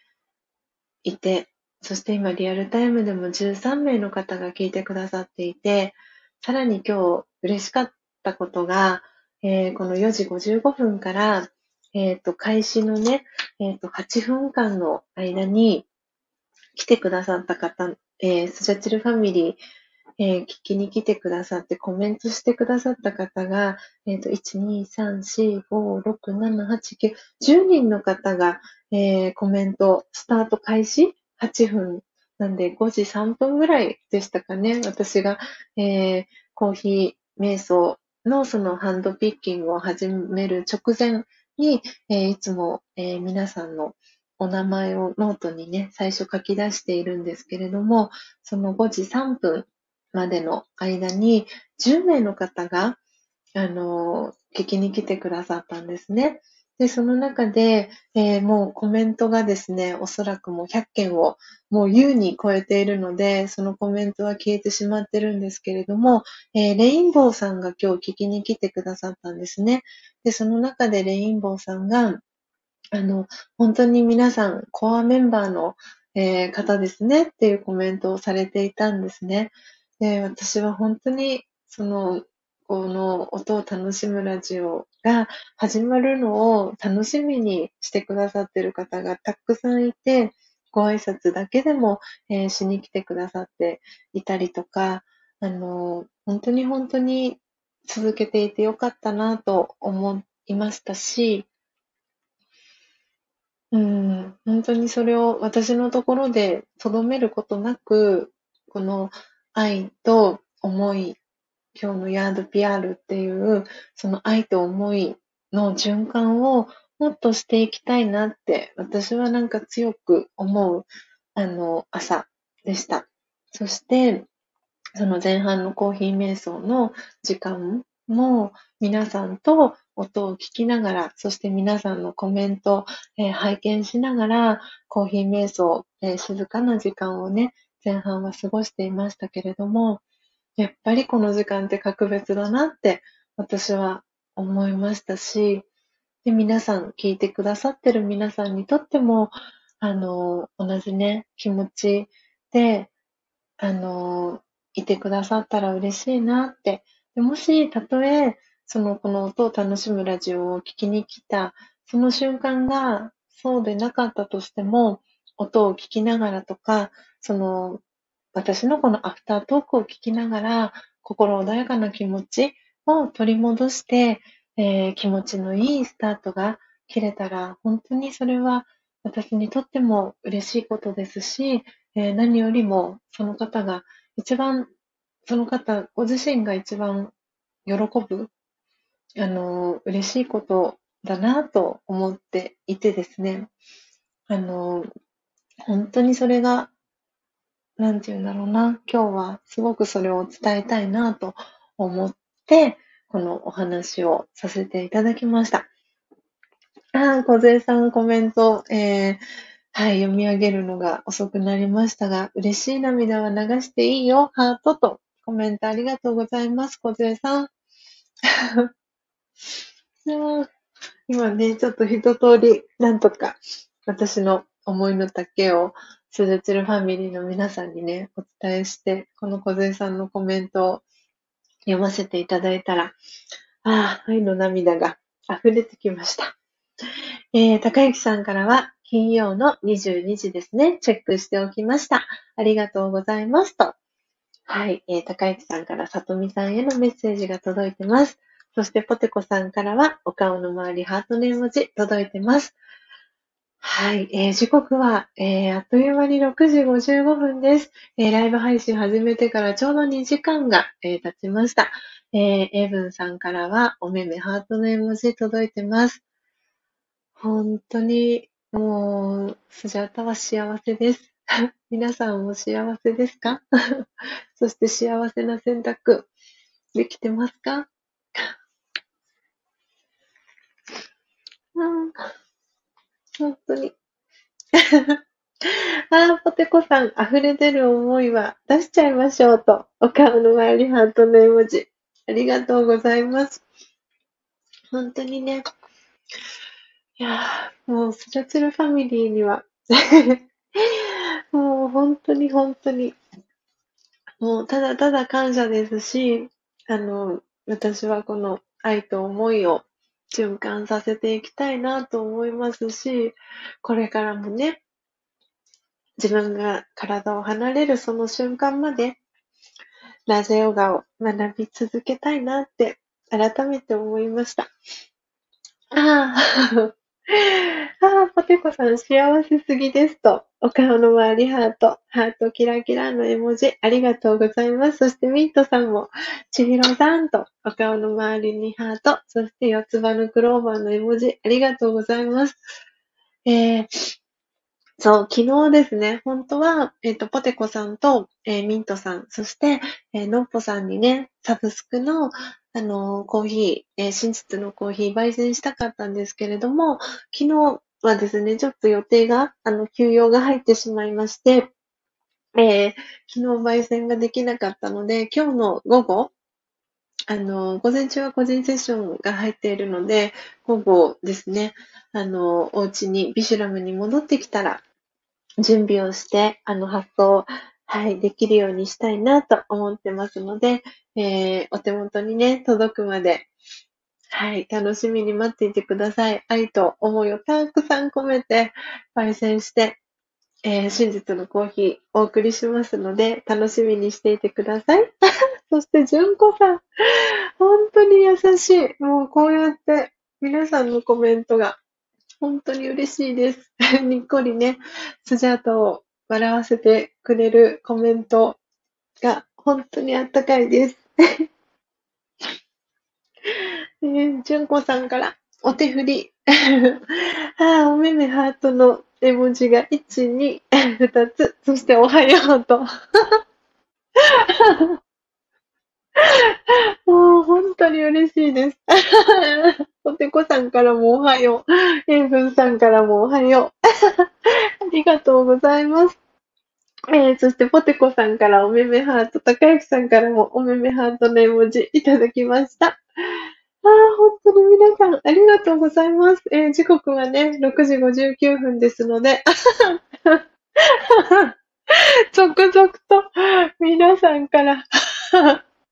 いて、そして今リアルタイムでも13名の方が聞いてくださっていて、さらに今日嬉しかったことが、えー、この4時55分から、えっ、ー、と、開始のね、えっ、ー、と、8分間の間に来てくださった方、えー、スジャチルファミリー、えー、聞きに来てくださってコメントしてくださった方が、えっ、ー、と、1、2、3、4、5、6、7、8、9、10人の方が、えー、コメント、スタート開始8分。なんで5時3分ぐらいでしたかね。私が、えー、コーヒー瞑想のそのハンドピッキングを始める直前に、えー、いつも、えー、皆さんのお名前をノートにね、最初書き出しているんですけれども、その5時3分までの間に10名の方が、あの、聞きに来てくださったんですね。で、その中で、えー、もうコメントがですね、おそらくもう100件をもう優に超えているので、そのコメントは消えてしまってるんですけれども、えー、レインボーさんが今日聞きに来てくださったんですね。で、その中でレインボーさんが、あの、本当に皆さん、コアメンバーの、えー、方ですねっていうコメントをされていたんですね。で、私は本当に、その、この音を楽しむラジオが始まるのを楽しみにしてくださってる方がたくさんいて、ご挨拶だけでも、えー、しに来てくださっていたりとか、あの、本当に本当に続けていてよかったなと思いましたし、うん、本当にそれを私のところで留めることなく、この愛と思い、今日のヤードピアールっていう、その愛と思いの循環をもっとしていきたいなって、私はなんか強く思う、あの、朝でした。そして、その前半のコーヒー瞑想の時間も皆さんと音を聞きながら、そして皆さんのコメント、えー、拝見しながら、コーヒー瞑想、えー、静かな時間をね、前半は過ごしていましたけれども、やっぱりこの時間って格別だなって私は思いましたし、で、皆さん、聞いてくださってる皆さんにとっても、あの、同じね、気持ちで、あの、いてくださったら嬉しいなって。でもし、たとえ、その、この音を楽しむラジオを聞きに来た、その瞬間がそうでなかったとしても、音を聞きながらとか、その、私のこのアフタートークを聞きながら、心穏やかな気持ちを取り戻して、えー、気持ちのいいスタートが切れたら、本当にそれは私にとっても嬉しいことですし、えー、何よりもその方が一番、その方ご自身が一番喜ぶ、あの、嬉しいことだなと思っていてですね、あの、本当にそれが、なんて言うんだろうな、今日はすごくそれを伝えたいなと思って、このお話をさせていただきました。あ、小杉さんコメント、えー、はい、読み上げるのが遅くなりましたが、嬉しい涙は流していいよ、ハートとコメントありがとうございます、小杉さん。今ね、ちょっと一通り、なんとか、私の思いの丈を、スジャチルファミリーの皆さんにね、お伝えして、この小杉さんのコメントを読ませていただいたら、ああ、愛の涙が溢れてきました。えー、高幸さんからは、金曜の22時ですね。チェックしておきました。ありがとうございますと。はい。えー、高幸さんから里見さんへのメッセージが届いてます。そして、ポテコさんからは、お顔の周りハートの絵文字届いてます。はい。えー、時刻は、えー、あっという間に6時55分です。えー、ライブ配信始めてからちょうど2時間が、えー、経ちました。えー、エブンさんからは、おめめハートの絵文字届いてます。本当に、もう、スジャタは幸せです。皆さんも幸せですか？そして幸せな選択、できてますか？うん、本当に。あー、ポテコさん、溢れ出る思いは出しちゃいましょうと。お顔の周りハートの絵文字。ありがとうございます。本当にね、いや、もう、スラツルファミリーには もう本当に本当に、もうただただ感謝ですし、あの、私はこの愛と思いを循環させていきたいなと思いますし、これからもね、自分が体を離れるその瞬間まで、ラジオガを学び続けたいなって改めて思いました。あ あ、ああ、ポテコさん幸せすぎですと。お顔の周りハート、ハートキラキラの絵文字、ありがとうございます。そしてミントさんも、ちひろさんと、お顔の周りにハート、そして四つ葉のクローバーの絵文字、ありがとうございます。えー、そう、昨日ですね、本当は、えっ、ー、と、ポテコさんと、えー、ミントさん、そして、えー、ノッポさんにね、サブスクの、あの、コーヒー、えー、真実のコーヒー焙煎したかったんですけれども、昨日はですね、ちょっと予定が、あの、休養が入ってしまいまして、えー、昨日焙煎ができなかったので、今日の午後、あの、午前中は個人セッションが入っているので、午後ですね、あの、お家に、ビシュラムに戻ってきたら、準備をして、あの、発送、はい、できるようにしたいなと思ってますので、えー、お手元にね、届くまで、はい、楽しみに待っていてください。愛と思いをたくさん込めて、焙煎して、えー、真実のコーヒーお送りしますので、楽しみにしていてください。そして、純子さん、本当に優しい。もうこうやって皆さんのコメントが本当に嬉しいです。にっこりね、スジャートを笑わせてくれるコメントが本当にあったかいです。えー、純子さんからお手振り。ああ、おめめハートの絵文字が1、2、2つ。そしておはようと。もう本当に嬉しいです。ポテコさんからもおはよう。エイブンさんからもおはよう。ありがとうございます。えー、そして、ポテコさんからおめめハート、高之さんからもおめめハートの絵文字いただきました。ああ、本当に皆さん、ありがとうございます。えー、時刻はね、6時59分ですので、続々と皆さんから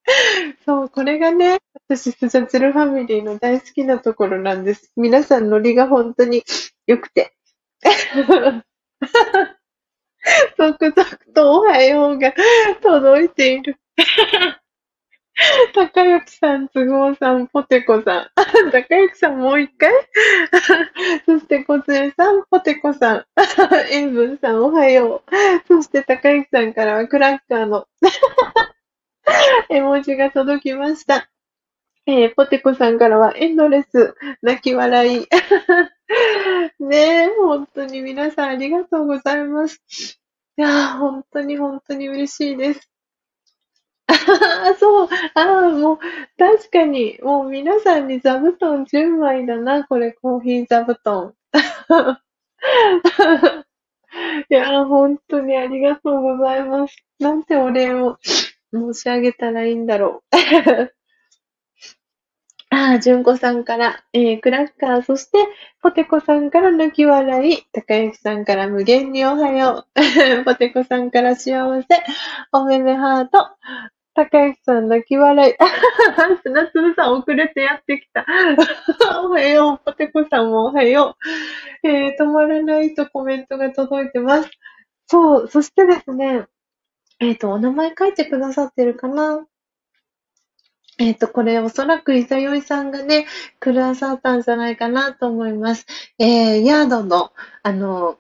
そう、これがね、私、スジャチルファミリーの大好きなところなんです。皆さんノリが本当に良くて。続々とおはようが届いている。高之さん、都合さん、ポテコさん。高之さんもう一回？そして、小杖さん、ポテコさん。塩分さん、おはよう。そして、高之さんからはクラッカーの絵文字が届きました。えー、ポテコさんからはエンドレス、泣き笑い。ねえ、本当に皆さんありがとうございます。いや、本当に本当に嬉しいです。ああ、そう。ああ、もう、確かに、もう皆さんに座布団10枚だな、これ、コーヒー座布団。いや、本当にありがとうございます。なんてお礼を申し上げたらいいんだろう。ああ、純子さんから、えー、クラッカー、そして、ポテコさんから泣き笑い、高之さんから無限におはよう、ポテコさんから幸せ、おめめハート、高之さん泣き笑い、砂粒さん遅れてやってきた。おはよう、ポテコさんもおはよう。えー、止まらないとコメントが届いてます。そう、そしてですね、えっ、ー、と、お名前書いてくださってるかな？えっ、ー、と、これおそらくいさよいさんがね、くださったんじゃないかなと思います。えー、ヤードの、あの、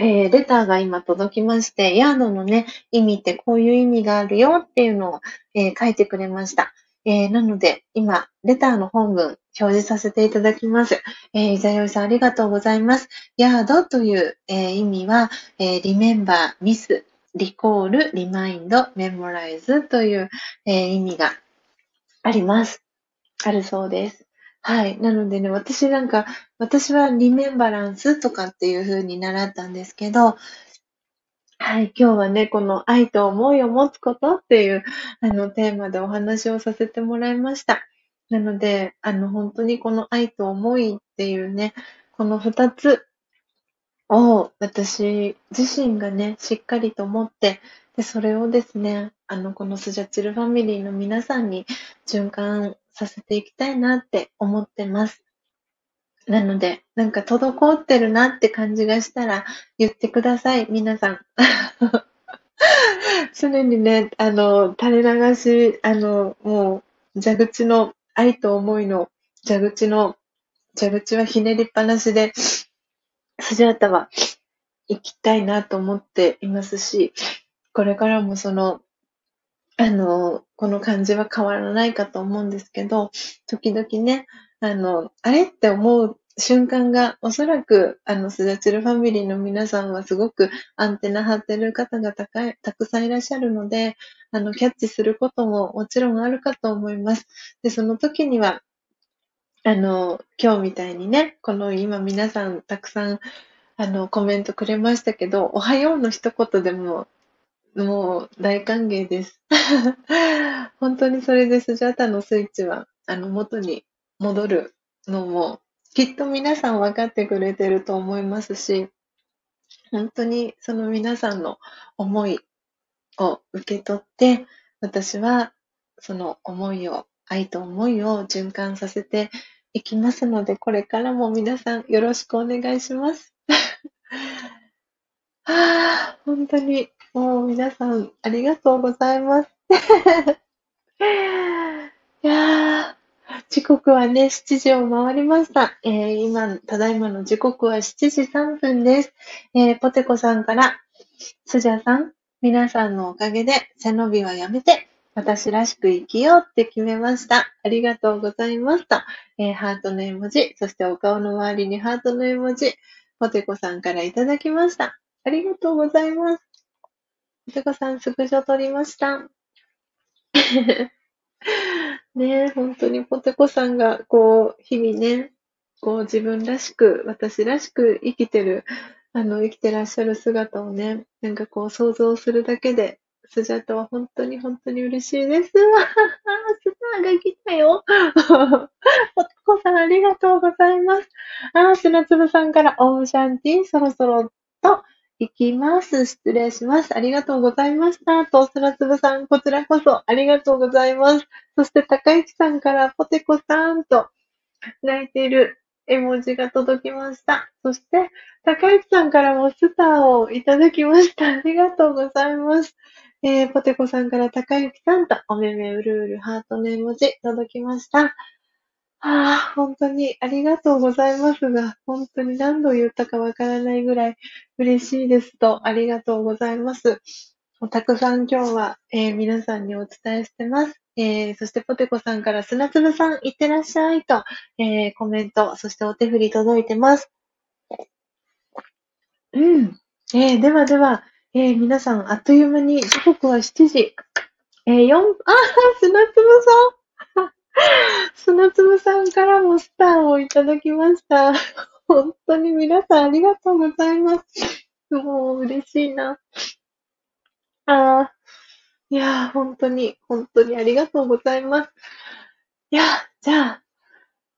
えー、レターが今届きまして、ヤードのね、意味ってこういう意味があるよっていうのを、えー、書いてくれました。えー、なので、今、レターの本文、表示させていただきます。えー、イザヨイさんありがとうございます。ヤードという、えー、意味は、えー、リメンバー、ミス、リコール、リマインド、メモライズという、えー、意味があります。あるそうです。はい。なのでね、私なんか、私はリメンバランスとかっていう風に習ったんですけど、はい。今日はね、この愛と思いを持つことっていう、あの、テーマでお話をさせてもらいました。なので、あの、本当にこの愛と思いっていうね、この二つを私自身がね、しっかりと持って、で、それをですね、あの、このスジャチルファミリーの皆さんに循環させていきたいなって思ってます。なので、なんか滞ってるなって感じがしたら言ってください、皆さん。常にね、あの、垂れ流し、あの、もう、蛇口の愛と思いの蛇口の、蛇口はひねりっぱなしで、スジャータは行きたいなと思っていますし、これからもその、あの、この感じは変わらないかと思うんですけど、時々ね、あの、あれって思う瞬間が、おそらく、あの、スジャチルファミリーの皆さんはすごくアンテナ張ってる方が高い、たくさんいらっしゃるので、あの、キャッチすることももちろんあるかと思います。で、その時には、あの、今日みたいにね、この今皆さんたくさん、あの、コメントくれましたけど、おはようの一言でも、もう大歓迎です。本当にそれでスジャータのスイッチは、あの、元に戻るのも、きっと皆さん分かってくれてると思いますし、本当にその皆さんの思いを受け取って、私はその思いを愛と思いを循環させていきますので、これからも皆さんよろしくお願いします。は あ、本当にもう皆さんありがとうございます。いや時刻はね、7時を回りました。えー、今、ただいまの時刻は7時3分です。えー、ポテコさんから、スジャさん、皆さんのおかげで背伸びはやめて、私らしく生きようって決めました。ありがとうございますと、えー、ハートの絵文字、そしてお顔の周りにハートの絵文字、ポテコさんからいただきました。ありがとうございます。ポテコさん、スクショ撮りました。ね、本当にポテコさんが、こう、日々ね、こう自分らしく、私らしく生きてる、あの、生きてらっしゃる姿をね、なんかこう想像するだけで、スジャタは本当に本当に嬉しいです。スターが来たよ。ポテコさんありがとうございます。あ、砂粒さんからオーシャンティーそろそろと行きます。失礼します。ありがとうございました。と、砂粒さん、こちらこそありがとうございます。そして、高市さんからポテコさんと泣いている絵文字が届きました。そして、高市さんからもスターをいただきました。ありがとうございます。えー、ポテコさんから高之さんとおめめうるうるハートの絵文字届きました。ああ、本当にありがとうございますが、本当に何度言ったかわからないぐらい嬉しいですと、ありがとうございます。たくさん今日は、えー、皆さんにお伝えしてます。えー、そしてポテコさんから砂粒さんいってらっしゃいと、えー、コメント、そしてお手振り届いてます。うん。えー、ではでは、えー、皆さん、あっという間に、時刻は7時。えー、4、あ砂粒さん 砂粒さんからもスターをいただきました。本当に皆さんありがとうございます。もう嬉しいな。ああ、いやー、本当に、本当にありがとうございます。いや、じゃあ、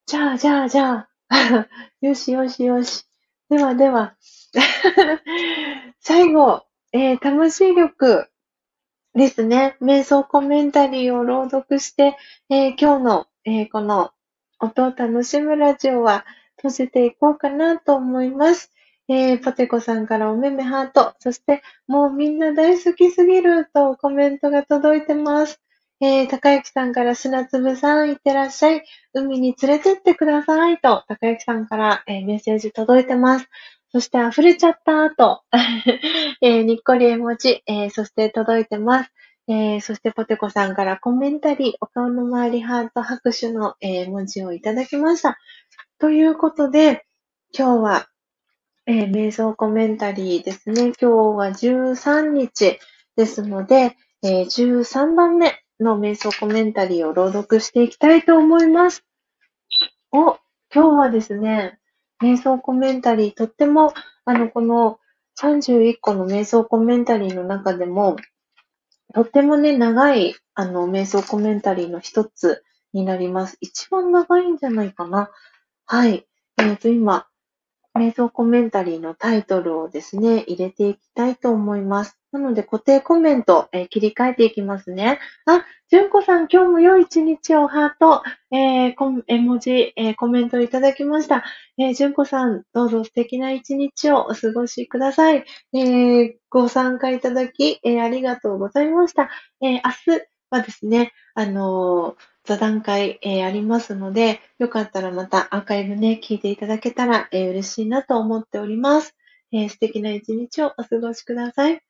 じゃあ、じゃあ、じゃあ、よしよしよし。ではでは、最後、えー、魂力ですね。瞑想コメンタリーを朗読して、えー、今日の、えー、この音を楽しむラジオは閉じていこうかなと思います。えー、ポテコさんからおめめハート、そしてもうみんな大好きすぎるとコメントが届いてます。えー、高幸さんから砂粒さんいってらっしゃい。海に連れてってくださいと、高幸さんから、えー、メッセージ届いてます。そして溢れちゃったと、えー、にっこり絵文字、えー、そして届いてます。えー、そしてポテコさんからコメンタリー、お顔の周りハート拍手の、え、文字をいただきました。ということで、今日は、え、瞑想コメンタリーですね。今日は13日ですので、え、13番目の瞑想コメンタリーを朗読していきたいと思います。お、今日はですね、瞑想コメンタリー、とっても、あの、この31個の瞑想コメンタリーの中でも、とってもね、長い、あの、瞑想コメンタリーの一つになります。一番長いんじゃないかな。はい。えっ、ー、と、今、瞑想コメンタリーのタイトルをですね、入れていきたいと思います。なので、固定コメント、えー、切り替えていきますね。あ、純子さん、今日も良い一日をハート、えー、絵文字、えー、コメントいただきました。えー、純子さん、どうぞ素敵な一日をお過ごしください。えー、ご参加いただき、えー、ありがとうございました。えー、明日はですね、あのー座談会、えー、ありますので、よかったらまたアーカイブね、聞いていただけたら、えー、嬉しいなと思っております。えー、素敵な一日をお過ごしください。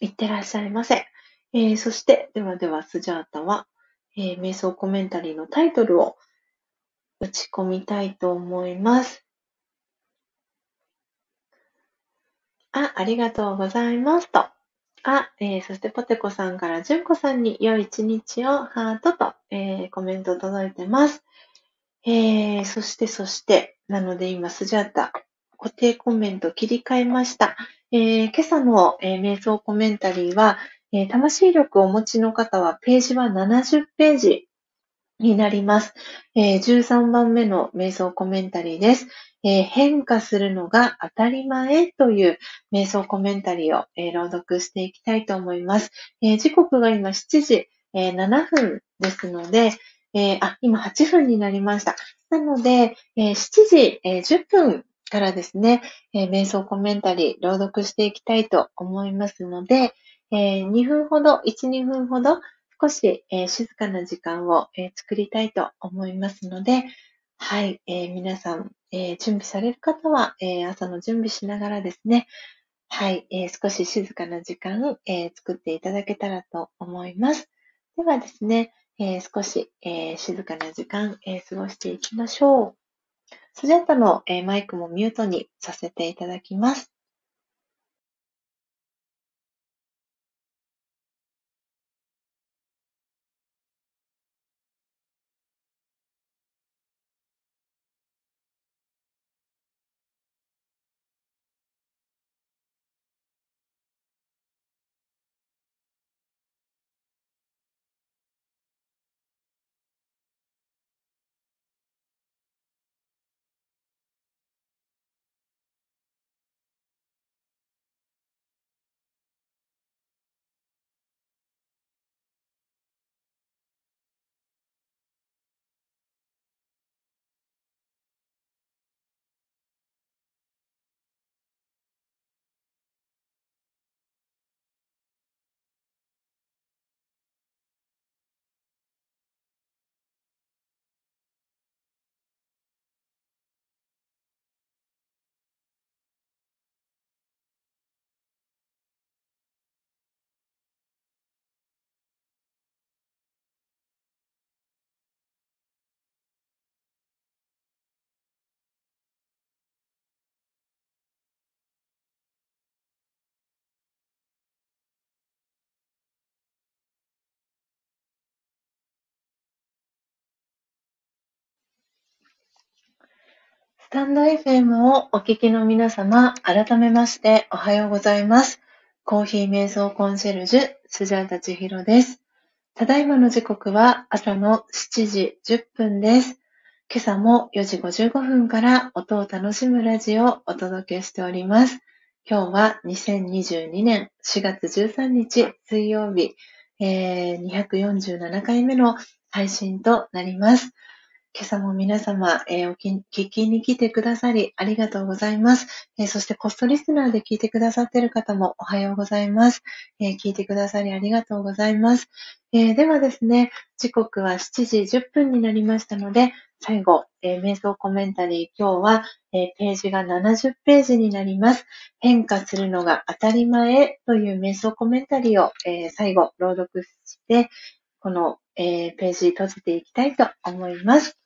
いってらっしゃいませ。え、そして、ではでは、スジャータは、え、瞑想コメンタリーのタイトルを打ち込みたいと思います。あ、ありがとうございますと。あ、えー、そしてポテコさんからジュンコさんに良い一日をハートと、えー、コメント届いてます。えー、そしてそして、なので今スジャータ固定コメント切り替えました。えー、今朝の、えー、瞑想コメンタリーは、えー、魂力をお持ちの方はページは70ページになります。えー、13番目の瞑想コメンタリーです。えー、変化するのが当たり前という瞑想コメンタリーを、えー、朗読していきたいと思います。えー、時刻が今7時、え7分ですので、えあ、今8分になりました。なので、え7時、え10分からですね、え瞑想コメンタリー朗読していきたいと思いますので、え2分ほど、1、2分ほど少し、え静かな時間を、え作りたいと思いますので、はい、え、皆さん、えー、準備される方は、えー、朝の準備しながらですね、はい、え少し静かな時間、え作っていただけたらと思います。ではですね、え少し、え静かな時間、え過ごしていきましょう。スジャータの、えマイクもミュートにさせていただきます。タンド FM をお聞きの皆様、改めましておはようございます。コーヒー瞑想コンシェルジュ、スジャータチヒロです。ただいまの時刻は朝の7時10分です。今朝も4時55分から音を楽しむラジオをお届けしております。今日は2022年4月13日水曜日、えー247回目の配信となります。今朝も皆様、えーお聞きに来てくださりありがとうございます。えーそしてコストリスナーで聞いてくださっている方もおはようございます。えー聞いてくださりありがとうございます。えではですね、時刻は7時10分になりましたので、最後、え瞑想コメンタリー、今日は、えページが70ページになります。変化するのが当たり前という瞑想コメンタリーを、え最後朗読して、この、えページ閉じていきたいと思います。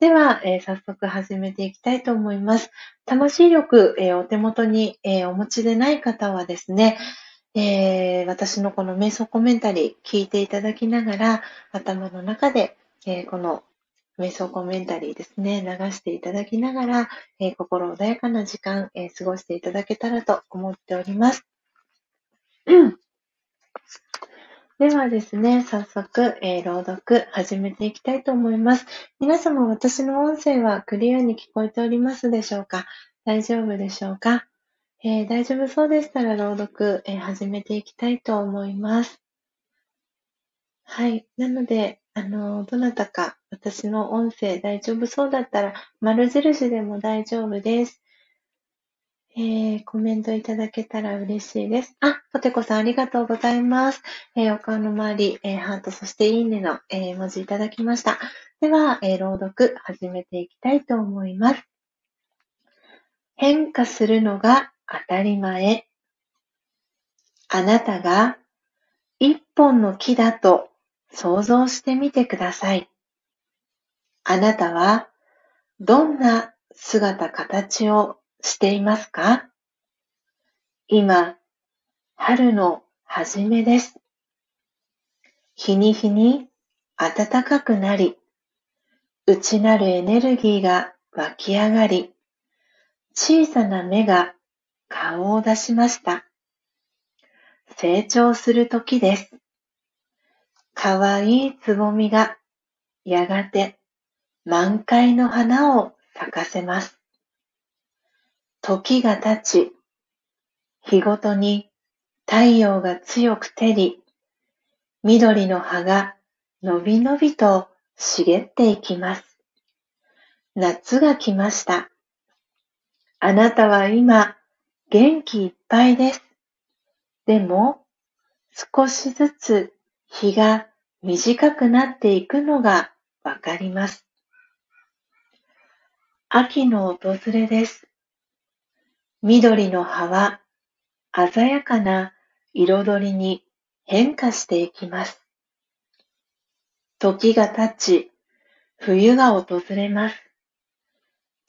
では、えー早速始めていきたいと思います。魂力、えーお手元に、えーお持ちでない方はですね、え私のこの瞑想コメンタリー聞いていただきながら、頭の中で、えこの瞑想コメンタリーですね、流していただきながら、え心穏やかな時間、え過ごしていただけたらと思っております。ではですね、早速、えー朗読始めていきたいと思います。皆様、私の音声はクリアに聞こえておりますでしょうか？大丈夫でしょうか、えー大丈夫そうでしたら朗読、えー始めていきたいと思います。はい。なので、あの、どなたか私の音声大丈夫そうだったら、丸印でも大丈夫です。えーコメントいただけたら嬉しいです。あ、ポテコさんありがとうございます。えーお顔の周り、えーハート、そしていいねの、え文字いただきました。では、え朗読始めていきたいと思います。変化するのが当たり前。あなたが一本の木だと想像してみてください。あなたはどんな姿形をしていますか？今、春の初めです。日に日に暖かくなり、内なるエネルギーが湧き上がり、小さな芽が顔を出しました。成長する時です。かわいいつぼみがやがて満開の花を咲かせます。時が経ち、日ごとに太陽が強く照り、緑の葉がのびのびと茂っていきます。夏が来ました。あなたは今元気いっぱいです。でも少しずつ日が短くなっていくのがわかります。秋の訪れです。緑の葉は鮮やかな彩りに変化していきます。時が経ち、冬が訪れます。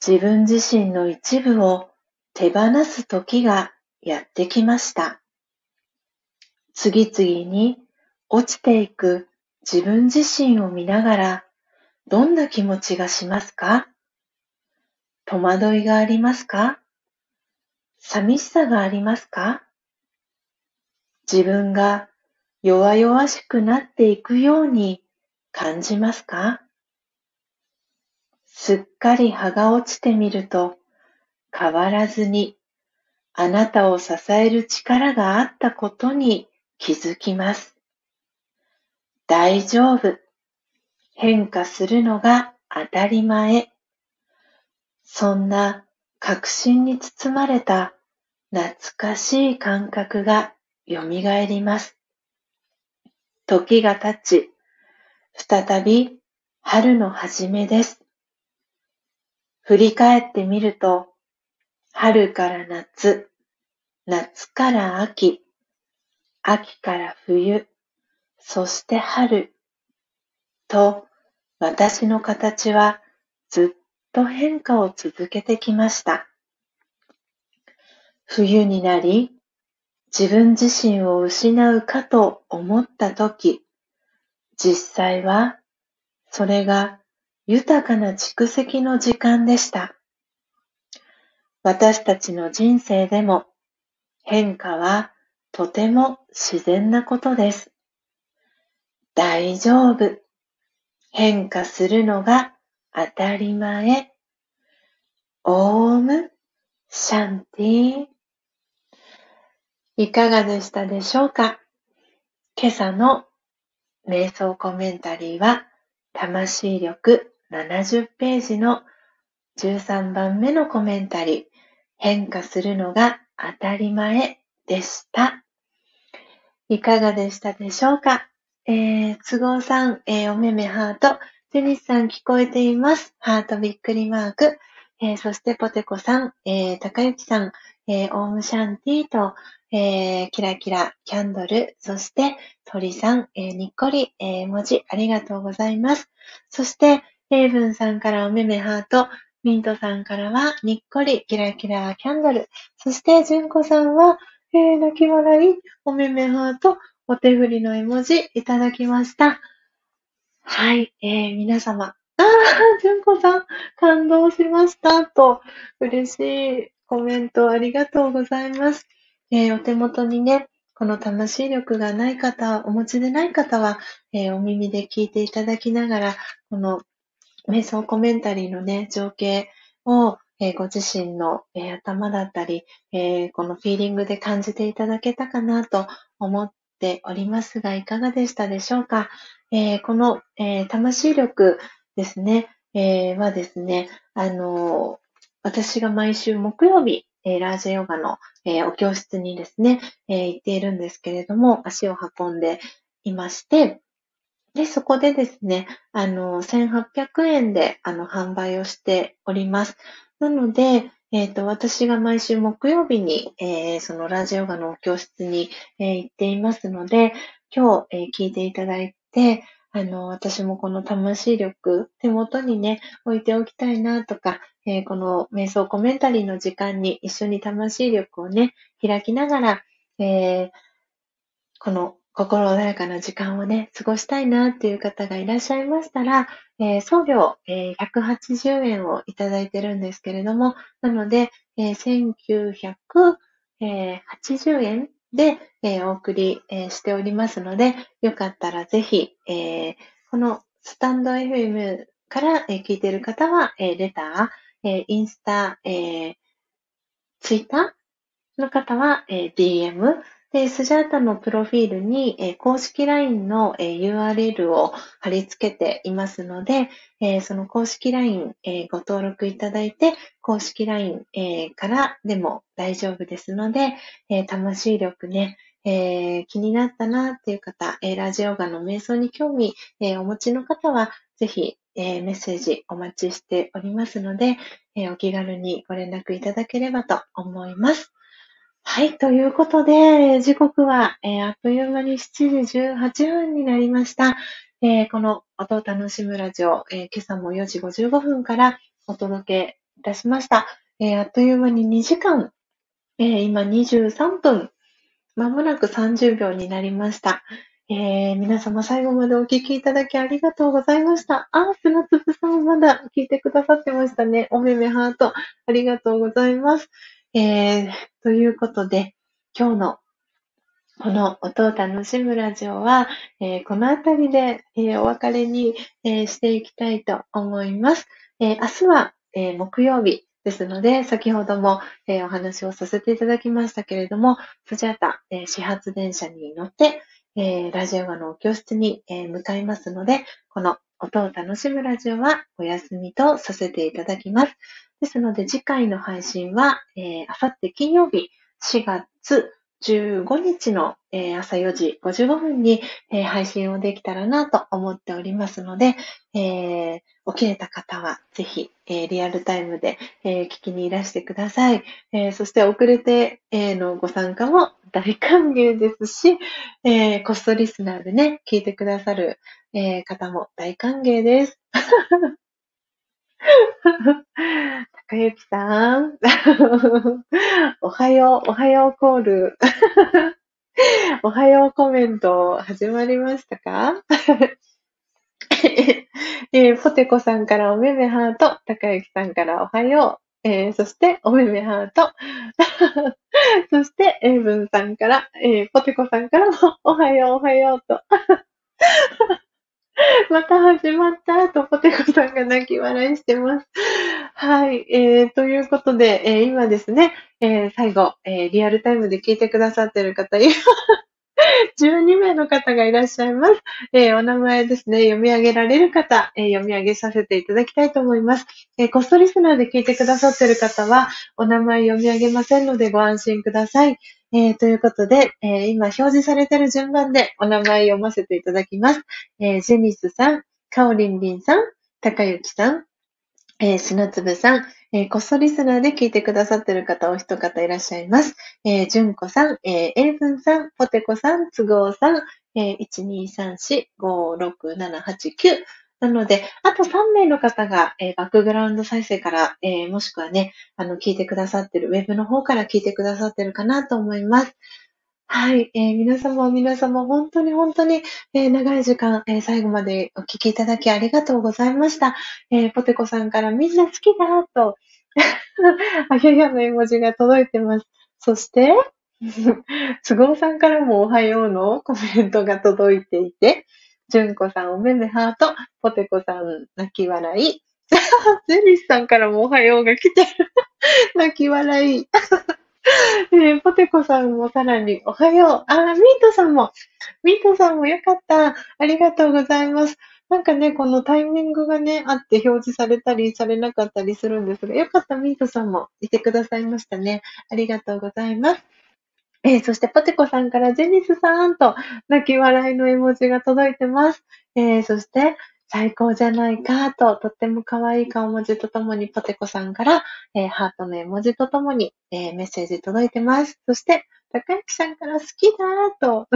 自分自身の一部を手放す時がやってきました。次々に落ちていく自分自身を見ながら、どんな気持ちがしますか？戸惑いがありますか？寂しさがありますか？自分が弱々しくなっていくように感じますか？すっかり葉が落ちてみると変わらずにあなたを支える力があったことに気づきます。大丈夫。変化するのが当たり前。そんな確信に包まれた懐かしい感覚が蘇ります。時が経ち、再び春の初めです。振り返ってみると、春から夏、夏から秋、秋から冬、そして春、と私の形はずっと変化を続けてきました。冬になり、自分自身を失うかと思ったとき、実際はそれが豊かな蓄積の時間でした。私たちの人生でも変化はとても自然なことです。大丈夫。変化するのが当たり前。オームシャンティいかがでしたでしょうか？今朝の瞑想コメンタリーは魂力70ページの13番目のコメンタリー変化するのが当たり前でした。いかがでしたでしょうか？えー、都合さん、えー、おめめハート、ジェニスさん聞こえています。ハートびっくりマーク。えー、そしてポテコさん、えー、高雪さん、えー、オームシャンティと、えー、キラキラキャンドル、そして鳥さん、えー、にっこり、えー、文字ありがとうございます。そして、レイブンさんからおめめハート、ミントさんからはにっこり。キラキラキャンドル、そしてジュンコさんは、えー、泣き笑い、おめめハート、お手振りの絵文字いただきました。はい、えー、皆様。ああ、じゅんこさん、感動しました。と、嬉しいコメントありがとうございます。えー、お手元にね、この魂力がない方、お持ちでない方は、えー、お耳で聞いていただきながら、この瞑想コメンタリーのね、情景を、えー、ご自身の、えー、頭だったり、え、このフィーリングで感じていただけたかなと思っておりますが、いかがでしたでしょうか、えこの、え魂力ですね、えはですね、あの私が毎週木曜日、えラージヨガの、えお教室にですね、え行っているんですけれども、足を運んでいまして、で、そこでですね、あの、1800円で、あの、販売をしております。なので、えっ、ー、と、私が毎週木曜日に、えー、そのラジオガの教室に、えー、行っていますので、今日、え聞いていただいて、であの、私もこの魂力、手元にね、置いておきたいなとか、えこの瞑想コメンタリーの時間に一緒に魂力をね、開きながら、えこの心穏やかな時間をね、過ごしたいなっていう方がいらっしゃいましたら、えー、送料、えー、180円をいただいてるんですけれども、なので、えー、1980円で、えー、お送り、えー、しておりますので、よかったらぜひ、えー、このスタンド FM から、え、聞いている方は、え、レター、え、インスタ、え、ツイッターの方は、え、DM、で、スジャータのプロフィールに、え、公式 LINE の、え、URL を貼り付けていますので、え、その公式 LINE、えご登録いただいて、公式 LINE、えからでも大丈夫ですので、え魂力ね、え気になったなっていう方、えラジオガの瞑想に興味、えお持ちの方は、ぜひ、えメッセージお待ちしておりますので、えお気軽にご連絡いただければと思います。はい、ということで、時刻は、えー、あっという間に7時18分になりました。えー、この音を楽しむラジオ、えー、今朝も4時55分からお届けいたしました。えあっという間に2時間、え今23分、まもなく30秒になりました。え、皆様最後までお聞きいただきありがとうございました。あ、砂粒さんまだ聞いてくださってましたね。おめめハート、ありがとうございます。えー、ということで、今日のこの音を楽しむラジオは、えー、このあたりで、えー、お別れに、えー、していきたいと思います。え明日は、え木曜日ですので、先ほども、えお話をさせていただきましたけれども、スジャータ、え始発電車に乗って、えラジオガの教室に、え向かいますので、この音を楽しむラジオはお休みとさせていただきます。ですので、次回の配信は、えー、あさって金曜日、4月15日の、えー、朝4時55分に、えー、配信をできたらなと思っておりますので、えー、起きれた方はぜひ、えリアルタイムで、え聞きにいらしてください。えそして遅れて、えのご参加も大歓迎ですし、えコストリスナーでね、聞いてくださる、え方も大歓迎です。高雪さん。おはよう、おはようコール。おはようコメント始まりましたか？えー、ポテコさんからおめめハート、高雪さんからおはよえー、そして、おめめハート。そして、エイブンさんから、えー、ポテコさんからも、おはよう、おはようと。また始まったと、ポテコさんが泣き笑いしてます。はい。えー、ということで、えー、今ですね、えー、最後、えー、リアルタイムで聞いてくださってる方、12名の方がいらっしゃいます。えー、お名前ですね、読み上げられる方、えー、読み上げさせていただきたいと思います。えー、コストリスナーで聞いてくださっている方は、お名前読み上げませんのでご安心ください。え、ということで、え、今表示されている順番でお名前読ませていただきます。え、ジェニスさん、カオリンリンさん、高雪さん、えー、砂粒さん、えー、こっそリスナーで聞いてくださってる方お一方いらっしゃいます。えー、純子さん、えー、英文さん、ポテコさん、都合さん、えー、123456789なので、あと3名の方が、えー、バックグラウンド再生から、えー、もしくはね、あの、聞いてくださってる、ウェブの方から聞いてくださってるかなと思います。はい、えー、皆様、皆様、本当に本当に、えー、長い時間、えー、最後までお聞きいただきありがとうございました。えポテコさんからみんな好きだと、あげやの絵文字が届いてます。そして、都合さんからもおはようのコメントが届いていて、純子さんおめめハート、ポテコさん泣き笑い、ゼリスさんからもおはようが来てる。泣き笑い。え、ポテコさんもさらにおはよう。あ、ミートさんも。ミートさんもよかった。ありがとうございます。なんかね、このタイミングがね、あって表示されたりされなかったりするんですが、よかった、ミートさんもいてくださいましたね。ありがとうございます。えー、そしてポテコさんからジェニスさんと泣き笑いの絵文字が届いてます。えー、そして、最高じゃないかと、とっても可愛い顔文字とともに、ポテコさんから、えー、ハートの絵文字とともに、えー、メッセージ届いてます。そして、高之さんから好きだと。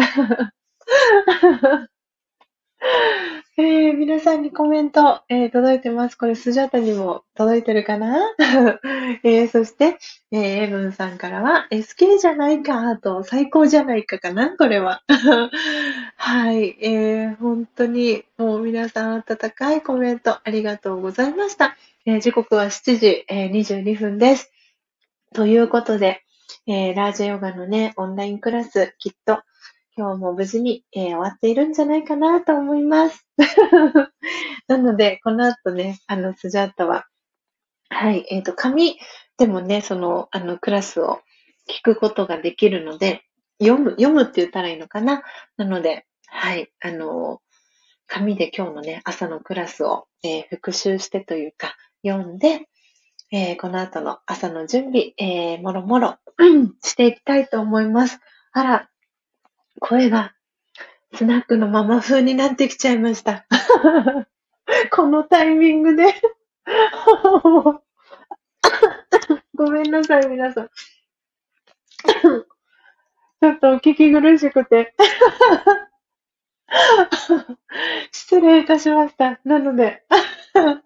えー、皆さんにコメント、えー、届いてます。これ、スジャタにも届いてるかな、えー、そして、えー、エブンさんからは、SK じゃないかと、最高じゃないかかな？これは。はい、えー、本当に、もう皆さん温かいコメントありがとうございました。えー、時刻は7時、えー、22分です。ということで、えー、ラージェヨガのね、オンラインクラス、きっと、今日も無事に、えー、終わっているんじゃないかなと思います。なので、この後ね、あの、スジャータは、はい、えっ、ー、と、紙でもね、その、あの、クラスを聞くことができるので、読む、読むって言ったらいいのかな？なので、はい、あの、紙で今日のね、朝のクラスを、えー、復習してというか、読んで、えー、この後の朝の準備、えー、もろもろ していきたいと思います。あら、声がスナックのママ風になってきちゃいました。このタイミングで ごめんなさい、皆さん。ちょっとお聞き苦しくて失礼いたしました。なので今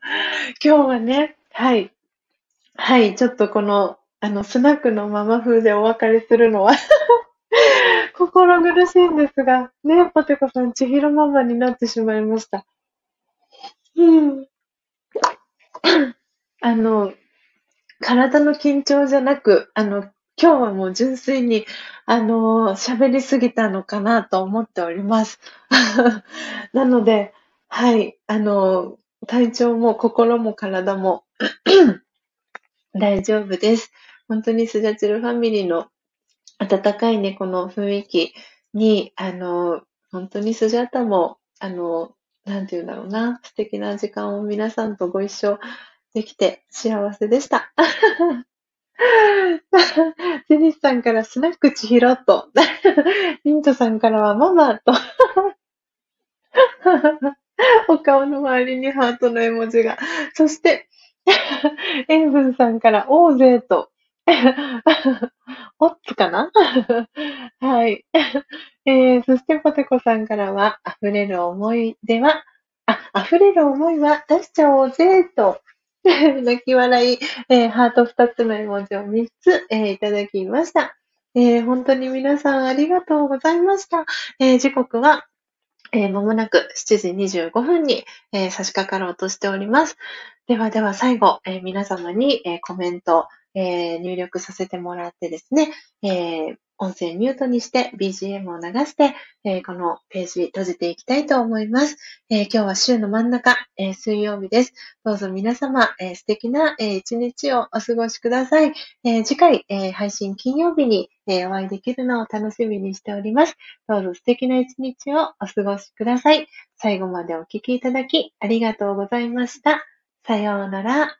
日はね、はい。はい、ちょっとこの、あの、スナックのママ風でお別れするのは心苦しいんですが、ね、ポテコさん、千尋ママになってしまいました。うん。あの、体の緊張じゃなく、あの、今日はもう純粋に、あの、喋りすぎたのかなと思っております。なので、はい、あの、体調も心も体も 大丈夫です。本当にスジャチルファミリーの温かいね、この雰囲気に、あの、本当にスジャータも、あの、なんて言うんだろうな、素敵な時間を皆さんとご一緒できて幸せでした。ジェニスさんからスナック千尋と、ミントさんからはママと、お顔の周りにハートの絵文字が。そして、エンブンさんから大勢と、オッツかな？はい。えー、そしてポテコさんからは、溢れる思い出は、あ、溢れる思いは出しちゃおうぜ、と、泣き笑い、えー、ハート2つの絵文字を3つ、えー、いただきました。えー、本当に皆さんありがとうございました。え時刻はえー、間もなく7時25分に、えー、差し掛かろうとしております。ではでは最後、えー、皆様に、えコメント、え入力させてもらってですね、え音声ミュートにして BGM を流して、えー、このページ閉じていきたいと思います。え、今日は週の真ん中、え、水曜日です。どうぞ皆様、え素敵な、え一日をお過ごしください。え次回、え配信金曜日に、えお会いできるのを楽しみにしております。どうぞ素敵な一日をお過ごしください。最後までお聴きいただきありがとうございました。さようなら。